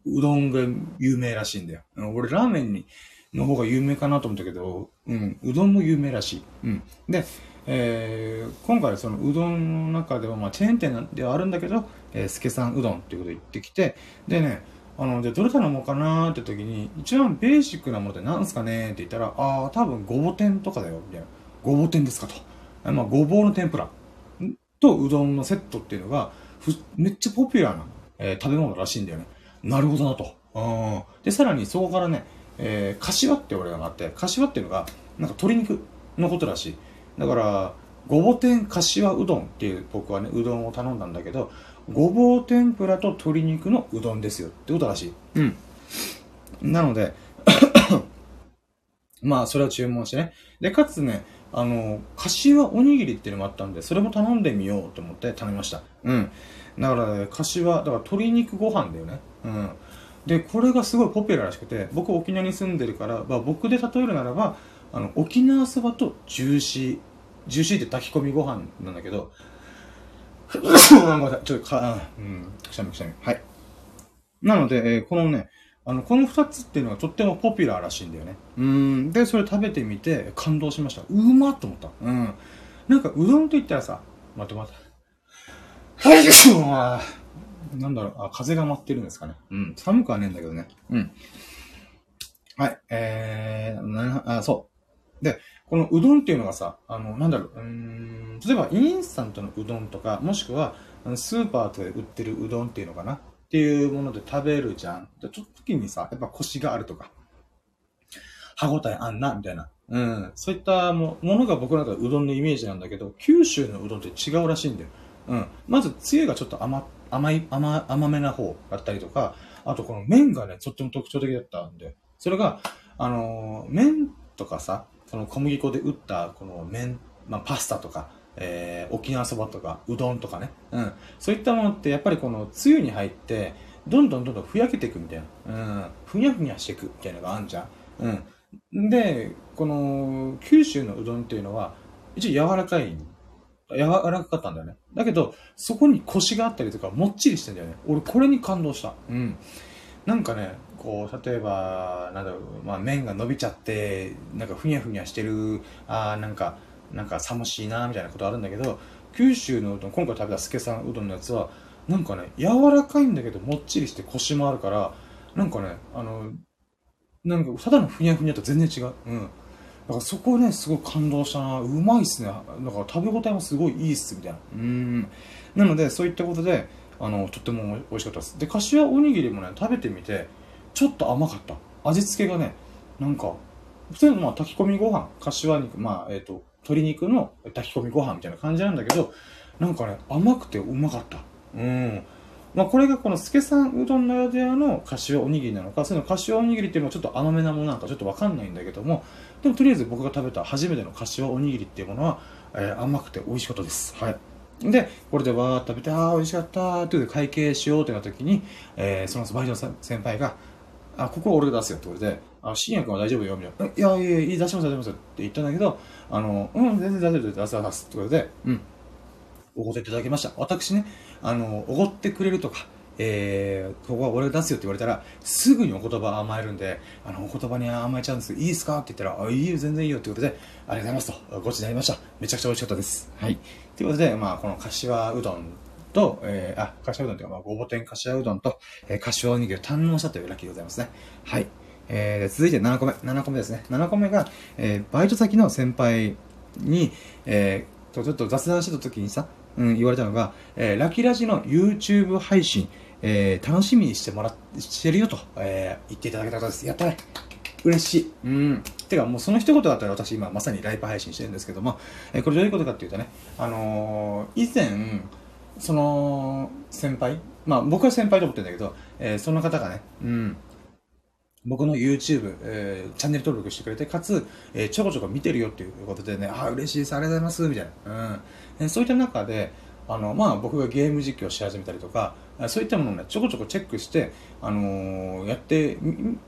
うどんが有名らしいんだよ。俺ラーメンに、の方が有名かなと思ったけど、うん、うどんも有名らしい。うん。で、えー、今回そのうどんの中では、まあ、チェーン店ではあるんだけど、えー、助さんうどんっていうことで言ってきて、でね、あの、で、どれ頼もうかなーって時に、一番ベーシックなものって何すかねって言ったら、ああ、多分ごぼ天とかだよ、みたいな。ごぼ天ですかと。まあ、ごぼうの天ぷらとうどんのセットっていうのが、めっちゃポピュラーな、えー、食べ物らしいんだよね。なるほどなと。うん。で、さらにそこからね、えー、柏って俺があって、柏っていうのが、なんか鶏肉のことらしい。だから、ごぼ天柏うどんっていう僕はね、うどんを頼んだんだけど、ごぼう天ぷらと鶏肉のうどんですよってことらしい。うん。なので まあ、それを注文してね。で、かつね、あの、柏おにぎりっていうのもあったんで、それも頼んでみようと思って頼みました。うん。だから、ね、かしわ、だから鶏肉ご飯だよね。うん。で、これがすごいポピュラーらしくて、僕沖縄に住んでるから、まあ、僕で例えるならば、あの、沖縄そばとジューシー、ジューシーって炊き込みご飯なんだけど、ごめんなさい、ちょっとか、うん、くしゃみくしゃみ。はい。なので、えー、このね、あの、この二つっていうのがとってもポピュラーらしいんだよね。うん。で、それ食べてみて感動しました。うまっと思った。うん。なんか、うどんと言ったらさ、またまた。はい、なんだろう、あ、風が舞ってるんですかね。うん。寒くはねえんだけどね。うん。はい、えー、な、あ、そう。で、このうどんっていうのがさ、あの、なんだろう、うん、例えばインスタントのうどんとか、もしくは、スーパーとかで売ってるうどんっていうのかなっていうもので食べるじゃん。ちょっと時にさ、やっぱコシがあるとか、歯応えあんな、みたいな。うん。そういったものが僕の中でうどんのイメージなんだけど、九州のうどんって違うらしいんだよ。うん。まず、つゆがちょっと甘、甘い、甘、甘めな方だったりとか、あとこの麺がね、とっても特徴的だったんで、それが、あのー、麺とかさ、その小麦粉で打ったこの麺、まあ、パスタとか、えー、沖縄そばとか、うどんとかね。うん。そういったものってやっぱりこのつゆに入って、どんどんどんどんふやけていくみたいな。うん。ふにゃふにゃしていくみたいなのがあるじゃん。うん。で、この、九州のうどんっていうのは、一応柔らかい。柔らかかったんだよね。だけど、そこにコシがあったりとか、もっちりしてんだよね。俺、これに感動した。うん。なんかね、こう、例えば、なんだろう、まあ、麺が伸びちゃって、なんかふにゃふにゃしてる、ああ、なんか、なんか寂しいな、みたいなことあるんだけど、九州のうどん、今回食べた助さんうどんのやつは、なんかね、柔らかいんだけど、もっちりしてコシもあるから、なんかね、あの、なんか、ただのふにゃふにゃと全然違う。うん。だからそこね、すごい感動したな。うまいっすね。だから食べ応えもすごいいいっす、みたいな。うん。なので、そういったことで、あの、とっても美味しかったです。で、柏おにぎりもね、食べてみて、ちょっと甘かった。味付けがね、なんか、普通のまあ炊き込みご飯、柏肉、まあ、えっ、ー、と、鶏肉の炊き込みご飯みたいな感じなんだけど、なんかね、甘くてうまかった。うん。まあ、これがこの助さんうどんならではの柏おにぎりなのか、その柏おにぎりっていうのはちょっと甘めなものなのかちょっとわかんないんだけども、でもとりあえず僕が食べた初めての柏おにぎりっていうものは、えー、甘くて美味しかったです。はい。で、これでわーっと食べて、ああ、美味しかったっていう会計しようってなった時に、えー、そのバイトの先輩が、あ、ここは俺が出すよってことで、あ、新薬は大丈夫よ、みたいな。いやいやいや、出します出しますって言ったんだけど、あの、うん、全然大丈夫です、出す出すってことで、うん。おごっていただきました。私ね、あの、おごってくれるとか、えー、ここは俺が出すよって言われたら、すぐにお言葉甘えるんで、あの、お言葉に甘えちゃうんですけど、いいですかって言ったら、あ、いいよ、全然いいよってことで、ありがとうございますと、ごちになりました。めちゃくちゃ美味しかったです。はい。ということで、まあ、この柏うどんと、えー、あ、柏うどんというか、まあ、ごぼ天柏うどんと、えー、柏おにぎりを堪能したというラッキーでございますね。はい。えー、続いて7個目。7個目ですね。7個目が、えー、バイト先の先輩に、えー、と、ちょっと雑談してた時にさ、うん、言われたのが、えー、ラキラジの YouTube 配信、えー、楽しみにしてもらっ、してるよと、えー、言っていただけた方です。やったね。嬉しい。うん。てか、もうその一言だったら私今まさにライブ配信してるんですけども、えー、これどういうことかっていうとね、あのー、以前、その、先輩、まあ僕は先輩と思ってるんだけど、えー、その方がね、うん、僕の YouTube、えー、チャンネル登録してくれて、かつ、えー、ちょこちょこ見てるよっていうことでね、ああ、嬉しいです、ありがとうございます、みたいな。うん。えー、そういった中で、あの、まあ、僕がゲーム実況し始めたりとか、そういったものをね、ちょこちょこチェックして、あのー、やって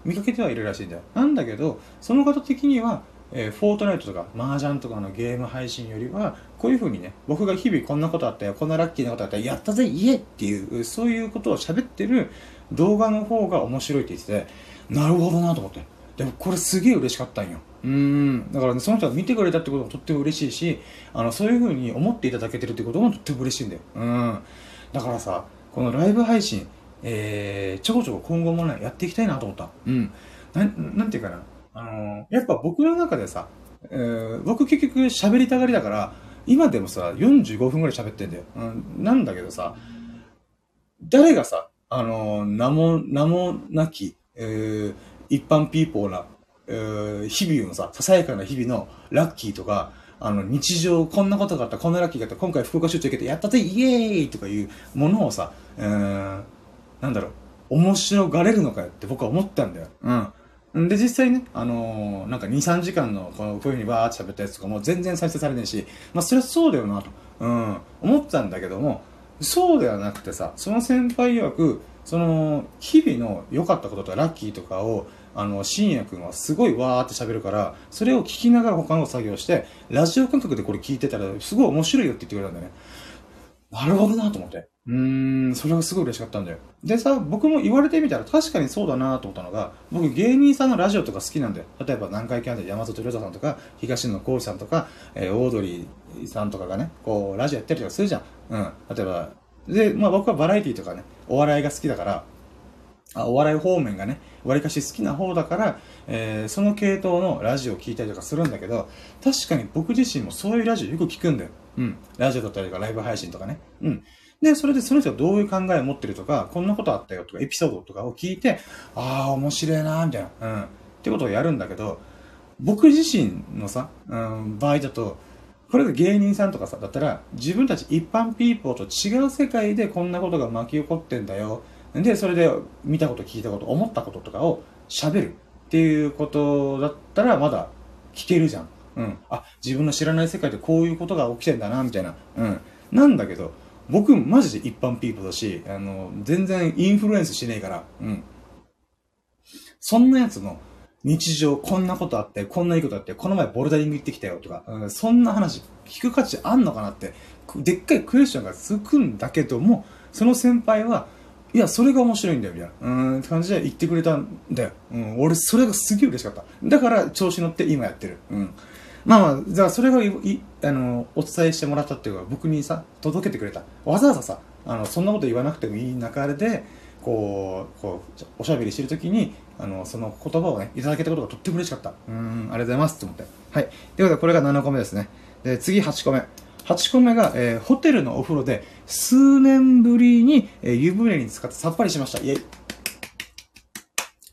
見かけてはいるらしいんだよ。なんだけど、その方的には、えー、フォートナイトとか、麻雀とかのゲーム配信よりは、こういう風にね、僕が日々こんなことあったよ、こんなラッキーなことあったよ、やったぜ、イエっていう、そういうことを喋ってる動画の方が面白いって言ってて、なるほどなと思って。でもこれすげえ嬉しかったんよ。うん。だからね、その人が見てくれたってこともとっても嬉しいし、あの、そういう風に思っていただけてるってこともとっても嬉しいんだよ。うん。だからさ、このライブ配信、えー、ちょこちょこ今後もね、やっていきたいなと思った。うん。なん、なんていうかな。あのー、やっぱ僕の中でさ、えー、僕結局喋りたがりだから、今でもさ、45分くらい喋ってんだよ。うん、なんだけどさ、誰がさ、あのー、名も、名もなき、えー、一般ピーポーな、えー、日々のさ、ささやかな日々のラッキーとか、あの、日常、こんなことがあった、こんなラッキーがあった、今回福岡出張行けて、やったぜ、イエーイとかいうものをさ、えー、なんだろう、面白がれるのかよって僕は思ったんだよ。うん。で、実際ね、あのー、なんか2、3時間の、この、こういう風にバーって喋ったやつとかも全然再生されねえし、まあ、それはそうだよな、と、うん、思ったんだけども、そうではなくてさ、その先輩曰く、その、日々の良かったこととかラッキーとかを、あの、深夜くんはすごいわーって喋るから、それを聞きながら他の作業して、ラジオ感覚でこれ聞いてたら、すごい面白いよって言ってくれたんだよね。なるほどなと思って。うーん、それがすごい嬉しかったんだよ。でさ、僕も言われてみたら確かにそうだなと思ったのが、僕芸人さんのラジオとか好きなんだよ。例えば南海キャンディ山里亮太さんとか、東野幸治さんとか、えー、オードリーさんとかがね、こう、ラジオやったりとかするじゃん。うん。例えば、で、まあ僕はバラエティとかね、お笑いが好きだから、あお笑い方面がね、わりかし好きな方だから、えー、その系統のラジオを聞いたりとかするんだけど、確かに僕自身もそういうラジオよく聞くんだよ。うん。ラジオだったりとかライブ配信とかね。うん。で、それでその人がどういう考えを持ってるとか、こんなことあったよとか、エピソードとかを聞いて、ああ、面白いなみたいな。うん。ってことをやるんだけど、僕自身のさ、うん、場合だと、これが芸人さんとかさ、だったら、自分たち一般ピーポーと違う世界でこんなことが巻き起こってんだよ。で、それで見たこと、聞いたこと、思ったこととかを喋るっていうことだったら、まだ聞けるじゃん。うん。あ、自分の知らない世界でこういうことが起きてんだな、みたいな。うん。なんだけど、僕、マジで一般ピーポーだし、あの、全然インフルエンスしねえから、うん。そんなやつの日常、こんなことあって、こんないいことあって、この前ボルダリング行ってきたよとか、うん、そんな話聞く価値あんのかなって、でっかいクエスチョンがつくんだけども、その先輩は、いや、それが面白いんだよ、みたいな。うん、って感じで言ってくれたんだよ。うん、俺、それがすげえ嬉しかった。だから、調子乗って今やってる。うん。まあまあ、じゃあそれがい、い、あの、お伝えしてもらったっていうか、僕にさ、届けてくれた。わざわざさ、あの、そんなこと言わなくてもいい中で、こう、こう、おしゃべりしてるときに、あの、その言葉をね、いただけたことがとっても嬉しかった。うん、ありがとうございますって思って。はい。ということで、これが7個目ですね。で、次8個目。8個目が、えー、ホテルのお風呂で、数年ぶりに、えー、湯船に使ってさっぱりしました。イェイ。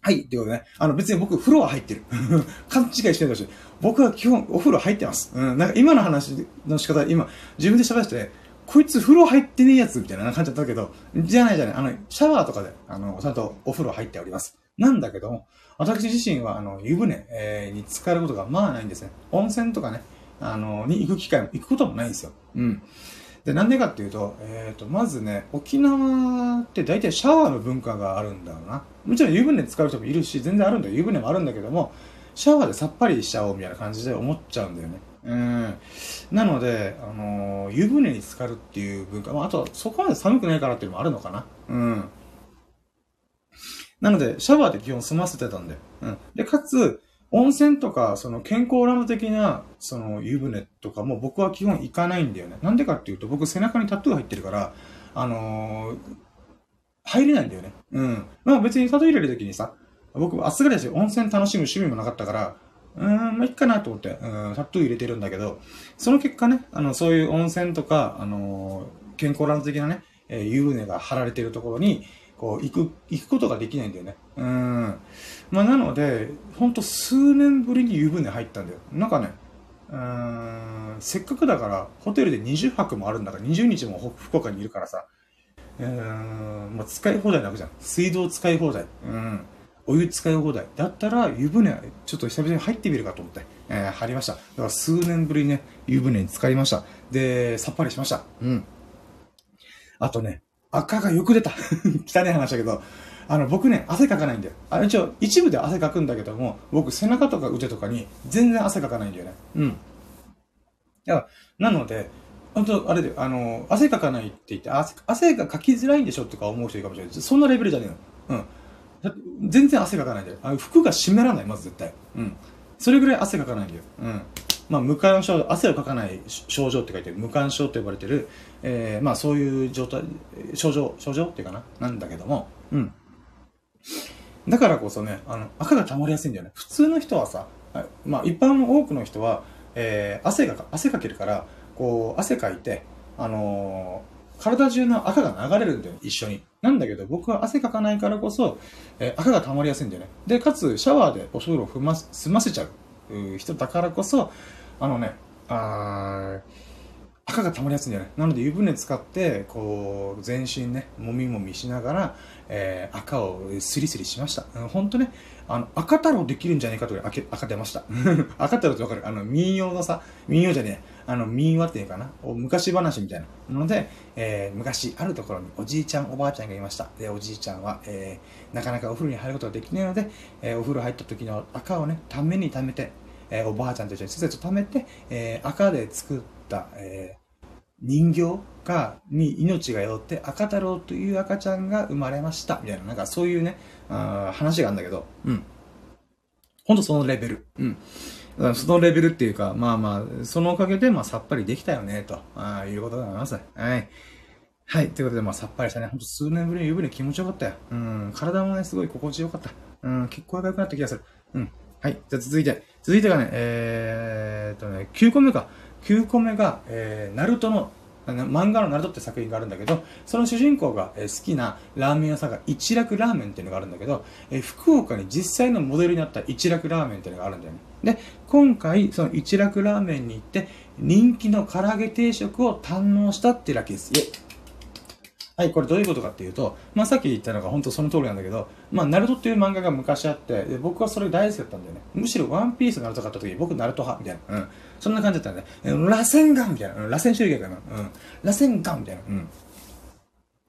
はい。ということでね。あの、別に僕、風呂は入ってる。勘違いしてるだし、僕は基本、お風呂入ってます。うん。なんか今の話の仕方、今、自分で喋って、こいつ風呂入ってねえやつみたいな感じだったけど、じゃないじゃない。あの、シャワーとかで、あの、ちゃんとお風呂入っております。なんだけども、私自身は、あの、湯船、えー、に浸かることがまあないんですね。温泉とかね、あの、に行く機会も、行くこともないんですよ。うん。で、なんでかっていうと、えっ、ー、と、まずね、沖縄って大体シャワーの文化があるんだろうな。もちろん湯船使う人もいるし、全然あるんだよ。湯船もあるんだけども、シャワーでさっぱりしちゃおうみたいな感じで思っちゃうんだよね。うん。なので、あのー、湯船に浸かるっていう文化、まあ、あと、そこまで寒くないからっていうのもあるのかな。うん。なので、シャワーで基本済ませてたんで。うん。で、かつ、温泉とか、その健康ランド的な、その湯船とかも僕は基本行かないんだよね。なんでかっていうと、僕背中にタトゥー入ってるから、あのー、入れないんだよね。うん。まあ別にタトゥー入れるときにさ、僕、あすがりだし、温泉楽しむ趣味もなかったから、うーん、まあいいかなと思って、うん、タトゥー入れてるんだけど、その結果ね、あの、そういう温泉とか、あのー、健康ランド的なね、えー、湯船が張られてるところに、こう、行く、行くことができないんだよね。うん。まあ、なので、ほんと数年ぶりに湯船入ったんだよ。なんかね、うん、せっかくだから、ホテルで20泊もあるんだから、20日も福岡にいるからさ、うん、まあ、使い放題なわけじゃん。水道使い放題。うん。お湯使い放題。だったら、湯船、ちょっと久々に入ってみるかと思って、えー、入りました。だから数年ぶりにね、湯船に浸かりました。で、さっぱりしました。うん。あとね、赤がよく出た。汚い話だけど、あの、僕ね、汗かかないんだよ。あ一応、一部で汗かくんだけども、僕、背中とか腕とかに全然汗かかないんだよね。うん。いや、なので、本当あれで、あの、汗かかないって言って、汗、汗がかきづらいんでしょとか思う人いるかもしれない。そんなレベルじゃねえよ。うん。全然汗かかないんだよ。あ服が湿らない、まず絶対。うん。それぐらい汗かかないんだよ。うん。まあ、無感症、汗をかかない症状って書いて、無感症と呼ばれてる、えー、まあ、そういう状態、症状、症状っていうかななんだけども、うん。だからこそね、あの、赤が溜まりやすいんだよね。普通の人はさ、まあ、一般の多くの人は、えー、汗が、汗かけるから、こう、汗かいて、あのー、体中の赤が流れるんだよ、一緒に。なんだけど、僕は汗かかないからこそ、えー、赤が溜まりやすいんだよね。で、かつ、シャワーでお風呂をま済ませちゃう人だからこそ、あのね、あ赤が溜まりやすいんだよね。なので湯船使って、こう、全身ね、もみもみしながら、えー、赤をスリスリしました。ほんとね、あの、赤太郎できるんじゃないかと赤赤出ました。赤太郎ってわかる？あの、民謡のさ、民謡じゃねえ、あの、民話っていうかな、昔話みたいな。ので、えー、昔あるところにおじいちゃん、おばあちゃんがいました。で、おじいちゃんは、えー、なかなかお風呂に入ることができないので、えー、お風呂入った時の赤をね、ためにためて、えー、おばあちゃんと一緒に施設を貯めて、えー、赤で作った、えー、人形が、に命が宿って赤太郎という赤ちゃんが生まれました。みたいな、なんかそういうね、あ話があるんだけど、うん。ほんとそのレベル。うん。そのレベルっていうか、まあまあ、そのおかげで、まあ、さっぱりできたよね、と、あいうことでございます。はい。はい。ということで、まあ、さっぱりしたね。ほんと数年ぶりに湯船気持ちよかったよ。うん。体もね、すごい心地よかった。うん。結構良くなった気がする。うん。はい。じゃあ続いて。続いてがね、えー、っとね、9個目か。9個目が、えー、ナルトの、漫画のナルトって作品があるんだけど、その主人公が好きなラーメン屋さんが一楽ラーメンっていうのがあるんだけど、えー、福岡に実際のモデルになった一楽ラーメンっていうのがあるんだよね。で、今回、その一楽ラーメンに行って、人気の唐揚げ定食を堪能したっていうだけです。はい、これどういうことかっていうと、まあ、さっき言ったのが本当その通りなんだけど、まあ、ナルトっていう漫画が昔あって、で僕はそれ大好きだったんだよね。むしろワンピースナルト買った時、僕ナルト派みたいな。うん。そんな感じだったんで、ね、螺旋岩みたいな。螺旋手裏剣かな。うん。螺旋岩みたいな。うん。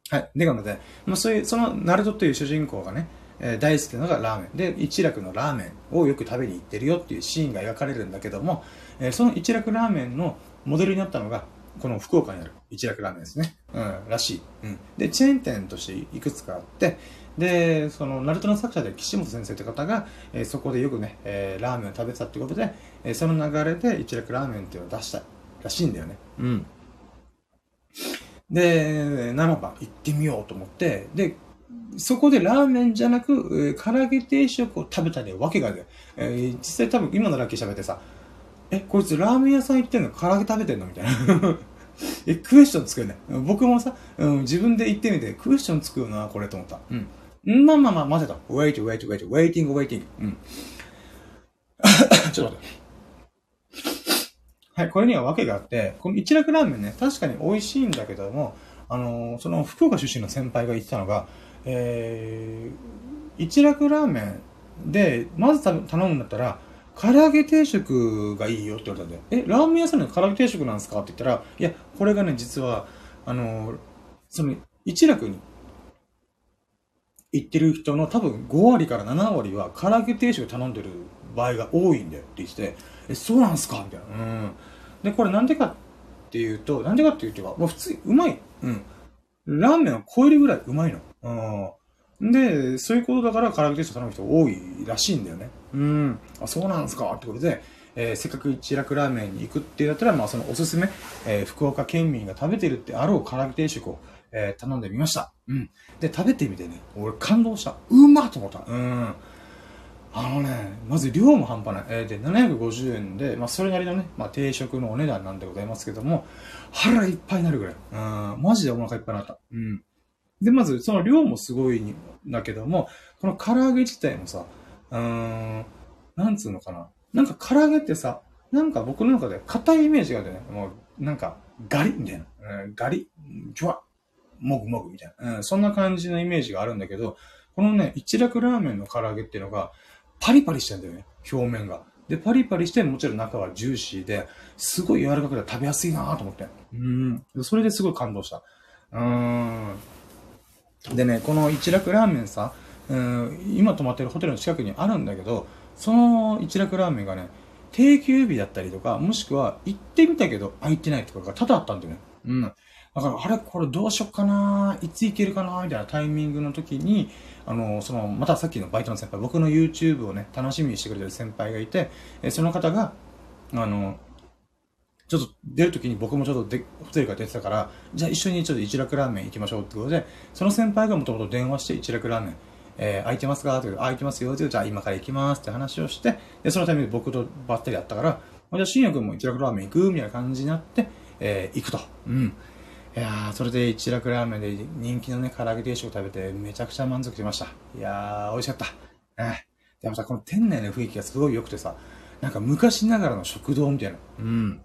はい。で、なので、まあ、そういう、そのナルトっていう主人公がね、え、大好きなのがラーメン。で、一楽のラーメンをよく食べに行ってるよっていうシーンが描かれるんだけども、えー、その一楽ラーメンのモデルになったのが、この福岡にある一楽ラーメンですね。うん、らしい。うん。で、チェーン店としていくつかあって、で、その、ナルトの作者で岸本先生という方が、えー、そこでよくね、えー、ラーメンを食べてたってことで、えー、その流れで一楽ラーメンっていうのを出したらしいんだよね。うん。で、ならば行ってみようと思って、で、そこでラーメンじゃなく、えー、唐揚げ定食を食べたりわけがある。えー、実際多分今のラッキー喋ってさ、え、こいつラーメン屋さん行ってんの唐揚げ食べてんのみたいな。え、クエスチョン作るね。僕もさ、うん、自分で言ってみて、クエスチョン作るな、これと思った。うん。まあまあまあ、待てた。wait, wait, wait, waiting, waiting. うん。ちょっと待って。はい、これには訳があって、この一楽ラーメンね、確かに美味しいんだけども、あのー、その福岡出身の先輩が言ってたのが、えー、一楽ラーメンで、まず頼むんだったら、唐揚げ定食がいいよって言われたんで、え、ラーメン屋さんの唐揚げ定食なんですか？って言ったら、いや、これがね、実は、あのー、その、一楽に行ってる人の多分5割から7割は唐揚げ定食頼んでる場合が多いんだよって言って、え、そうなんすか？みたいな。うん。で、これなんでかっていうと、なんでかっていうと、もう普通、うまい。うん。ラーメンを超えるぐらいうまいの。うん。で、そういうことだから唐揚げ定食頼む人多いらしいんだよね。うん。あ、そうなんですかってことで、えー、せっかく一楽ラーメンに行くってだったら、まあそのおすすめ、えー、福岡県民が食べてるってあろう唐揚げ定食を、えー、頼んでみました。うん。で、食べてみてね、俺感動した。うまっと思った。うん。あのね、まず量も半端ない。えー、で、750円で、まあ、それなりのね、まあ、定食のお値段なんでございますけども、腹いっぱいになるぐらい。うん、マジでお腹いっぱいになった。うん。で、まず、その量もすごいんだけども、この唐揚げ自体もさ、うーん、なんつうのかな。なんか唐揚げってさ、なんか僕の中で硬いイメージがあるよね。もう、なんか、ガリみたいな。うん、ガリ、ジュワもぐもぐみたいな。うん、そんな感じのイメージがあるんだけど、このね、一楽ラーメンの唐揚げっていうのが、パリパリしてんだよね、表面が。で、パリパリして、もちろん中はジューシーで、すごい柔らかくて食べやすいなと思って。うん。それですごい感動した。うーん。でね、この一楽ラーメンさ、うん、今泊まってるホテルの近くにあるんだけど、その一楽ラーメンがね、定休日だったりとか、もしくは行ってみたけど空いてないとかが多々あったんだよね。うん。だから、あれこれどうしよっかないつ行けるかなみたいなタイミングの時に、あの、その、またさっきのバイトの先輩、僕の YouTube をね、楽しみにしてくれてる先輩がいて、えその方が、あの、ちょっと出るときに僕もちょっとでホテルから出てたから、じゃあ一緒にちょっと一楽ラーメン行きましょうってことで、その先輩がもともと電話して一楽ラーメン、えー、空いてますか？って空いてますよってじゃあ今から行きますって話をして、で、そのために僕とばったり会ったから、じゃあ深夜君も一楽ラーメン行く？みたいな感じになって、えー、行くと。うん。いやー、それで一楽ラーメンで人気のね、唐揚げ定食食べてめちゃくちゃ満足しました。いやー、美味しかった。ね。でもさ、この店内の雰囲気がすごい良くてさ、なんか昔ながらの食堂みたいな。うん。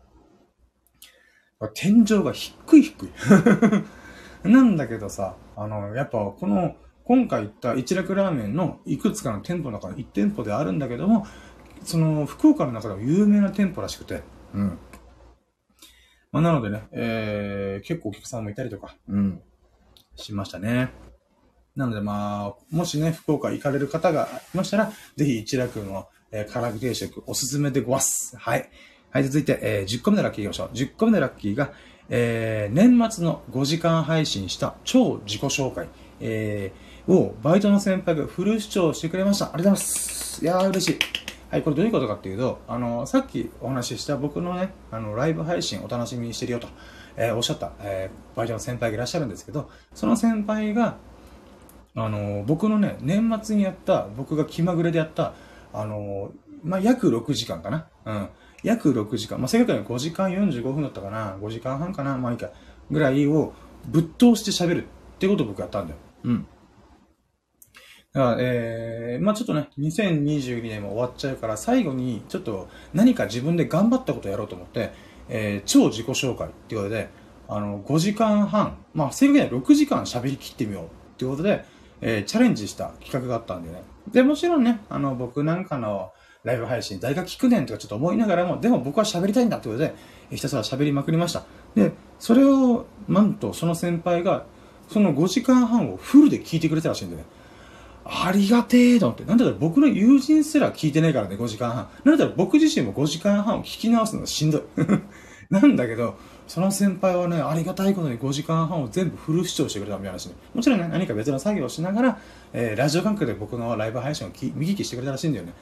天井が低い低い。なんだけどさ、あの、やっぱこの、今回行った一楽ラーメンのいくつかの店舗の中の1店舗であるんだけども、その福岡の中でも有名な店舗らしくて、うん。まあ、なのでね、えー、結構お客さんもいたりとか、うん、しましたね。なのでまあ、もしね、福岡行かれる方がいましたら、ぜひ一楽の、えー、唐揚げ定食おすすめでごわす。はい。はい、続いて、えー、10個目のラッキー行きましょう。10個目のラッキーが、えー、年末の5時間配信した超自己紹介、えー、をバイトの先輩がフル視聴してくれました。ありがとうございます。いやー、嬉しい。はい、これどういうことかっていうと、あの、さっきお話しした僕のね、あの、ライブ配信お楽しみにしてるよと、えー、おっしゃった、えー、バイトの先輩がいらっしゃるんですけど、その先輩が、あの、僕のね、年末にやった、僕が気まぐれでやった、あの、まあ、約6時間かな。うん。約6時間。まあ、正確には5時間45分だったかな。5時間半かな。まあいいか。ぐらいをぶっ通して喋るってことを僕やったんだよ。うん。だから、えー、まあちょっとね、2022年も終わっちゃうから、最後にちょっと何か自分で頑張ったことをやろうと思って、えー、超自己紹介っていうことで、あの、5時間半、まあ、正確には6時間喋り切ってみようっていうことで、えー、チャレンジした企画があったんでね。で、もちろんね、あの、僕なんかのライブ配信、誰が聞くねんとかちょっと思いながらも、でも僕は喋りたいんだってことで、ひたすら喋りまくりました。で、それを、なんとその先輩が、その5時間半をフルで聞いてくれたらしいんでね。ありがてえと思って。なんだったら僕の友人すら聞いてないからね、5時間半。なんだったら僕自身も5時間半を聞き直すのはしんどい。なんだけど、その先輩はね、ありがたいことに5時間半を全部フル視聴してくれたみたいな話ね。もちろんね、何か別の作業をしながら、えー、ラジオ感覚で僕のライブ配信を見聞きしてくれたらしいんだよね。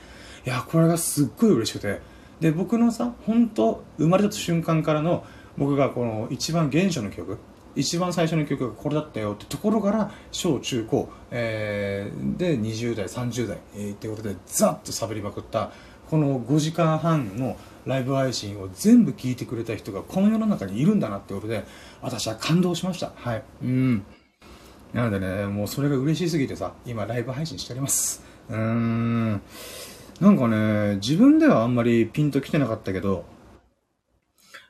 いや、これがすっごい嬉しくて。で、僕のさ、本当生まれた瞬間からの、僕がこの一番原初の曲、一番最初の曲がこれだったよってところから小中高、えー、で20代30代、えー、ってことでザッと喋りまくったこの5時間半のライブ配信を全部聞いてくれた人がこの世の中にいるんだなってことで私は感動しました。はい。うん。なのでねもうそれが嬉しすぎてさ今ライブ配信しております。うーん。なんかね自分ではあんまりピンときてなかったけど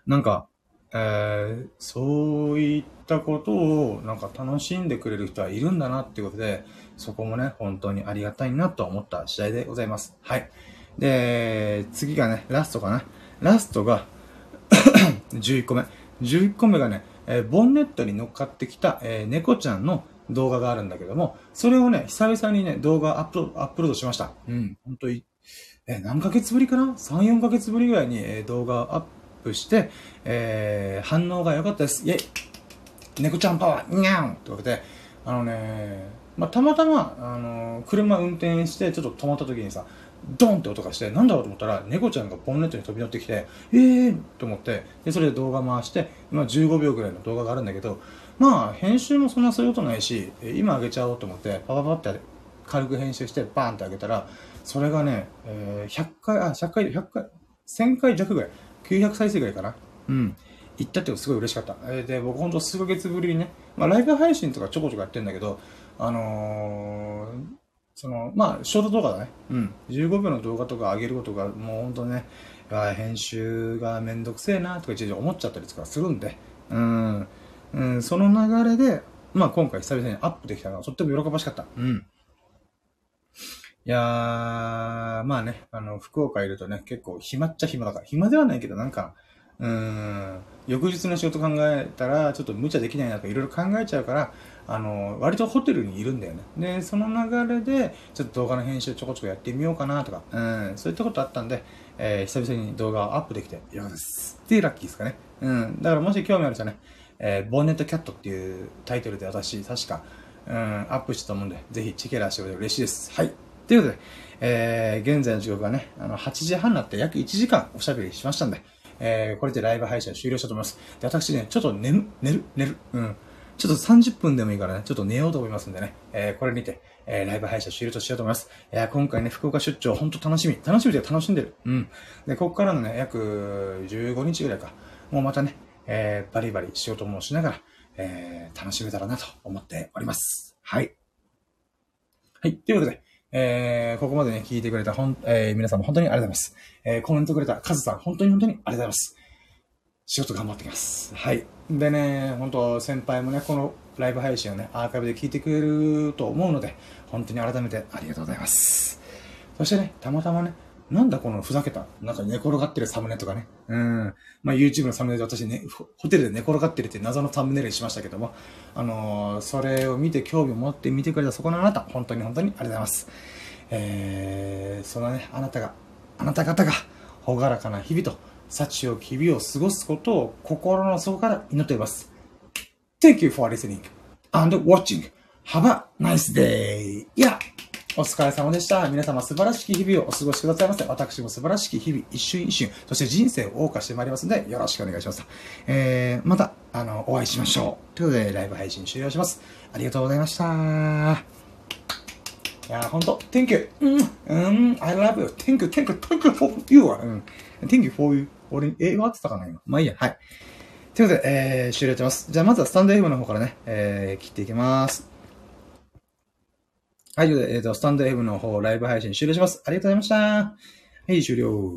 なんかえー、そういったことをなんか楽しんでくれる人はいるんだなっていうことで、そこもね、本当にありがたいなと思った次第でございます。はい。で、次がね、ラストかな。ラストが 11個目。11個目がね、えー、ボンネットに乗っかってきた、えー、猫ちゃんの動画があるんだけども、それをね、久々にね、動画アップアップロードしました。うん、本当に、えー、何ヶ月ぶりかな ?3、4ヶ月ぶりぐらいに、え、動画アップして、えー、反応が良かったです。イェイ猫ちゃんパワーにゃんってことで、あのね、まあ、たまたま、あのー、車運転してちょっと止まった時にさ、ドンって音がして、なんだろうと思ったら、猫ちゃんがボンネットに飛び乗ってきて、えーと思って、で、それで動画回して、今15秒ぐらいの動画があるんだけど、まあ、編集もそんなすることないし、今上げちゃおうと思って、パパパって軽く編集して、バーンって上げたら、それがね、えー、100回、あ、100回、100回、1000回弱ぐらい。900再生ぐらいかな。うん。行ったってすごい嬉しかった。えー、で、僕ほんと数ヶ月ぶりにね、まあライブ配信とかちょこちょこやってんだけど、あのー、その、まあ、ショート動画だね。うん。15秒の動画とか上げることが、もうほんとね、編集がめんどくせえなとか一時思っちゃったりとかするんで、うん。うん、その流れで、まあ今回久々にアップできたのはとっても喜ばしかった。うん。いやー、まあね、あの、福岡いるとね、結構暇っちゃ暇だから、暇ではないけど、なんか、うん、翌日の仕事考えたら、ちょっと無茶できないなとかいろいろ考えちゃうから、あの、割とホテルにいるんだよね。で、その流れで、ちょっと動画の編集ちょこちょこやってみようかなとか、うん、そういったことあったんで、えー、久々に動画をアップできてよかったです。っていうラッキーですかね。うん、だからもし興味ある人はね、えー、ボンネットキャットっていうタイトルで私、確か、うん、アップしたと思うんで、ぜひチェケラしてくれて嬉しいです。はい。ということで、えー、現在の時刻がね、あの、8時半になって約1時間おしゃべりしましたんで、えー、これでライブ配信終了したと思います。で、私ね、ちょっと寝る、寝る、寝る、うん。ちょっと30分でもいいからね、ちょっと寝ようと思いますんでね、えー、これにて、えー、ライブ配信終了としようと思います。いや、今回ね、福岡出張、ほんと楽しみ。楽しみで楽しんでる。うん。で、ここからのね、約15日ぐらいか、もうまたね、えー、バリバリ仕事もしながら、えー、楽しめたらなと思っております。はい。はい。ということで、えー、ここまでね、聞いてくれたほん、えー、皆さんも本当にありがとうございます。えー、コメントくれたカズさん、本当に本当にありがとうございます。仕事頑張ってきます。はい。でね、本当先輩もね、このライブ配信をね、アーカイブで聞いてくれると思うので、本当に改めてありがとうございます。そしてね、たまたまね、なんだこのふざけた、なんか寝転がってるサムネとかね。うん。まあ YouTube のサムネで私ね、ホテルで寝転がってるって謎のサムネイルにしましたけども、あのー、それを見て興味を持って見てくれたそこのあなた、本当に本当にありがとうございます。えー、そのね、あなたが、あなた方が、ほがらかな日々と、幸を日々を過ごすことを心の底から祈っています。Thank you for listening and watching. Have a nice day. いやお疲れ様でした。皆様素晴らしき日々をお過ごしくださいませ。私も素晴らしき日々、一瞬一瞬、そして人生を謳歌してまいりますので、よろしくお願いします。えー、また、あの、お会いしましょう。ということで、ライブ配信終了します。ありがとうございました。いやー、ほんと、Thank you. うん、うん、I love you. Thank you, thank you, thank you for you. うん。Thank you for you. 俺、英語合ってたかな今。まあいいや、はい。ということで、えー、終了します。じゃあまずはスタンド FM の方からね、えー、切っていきます。はい、ということで、えっ、ー、と、スタンド F の方、ライブ配信終了します。ありがとうございました。はい、終了。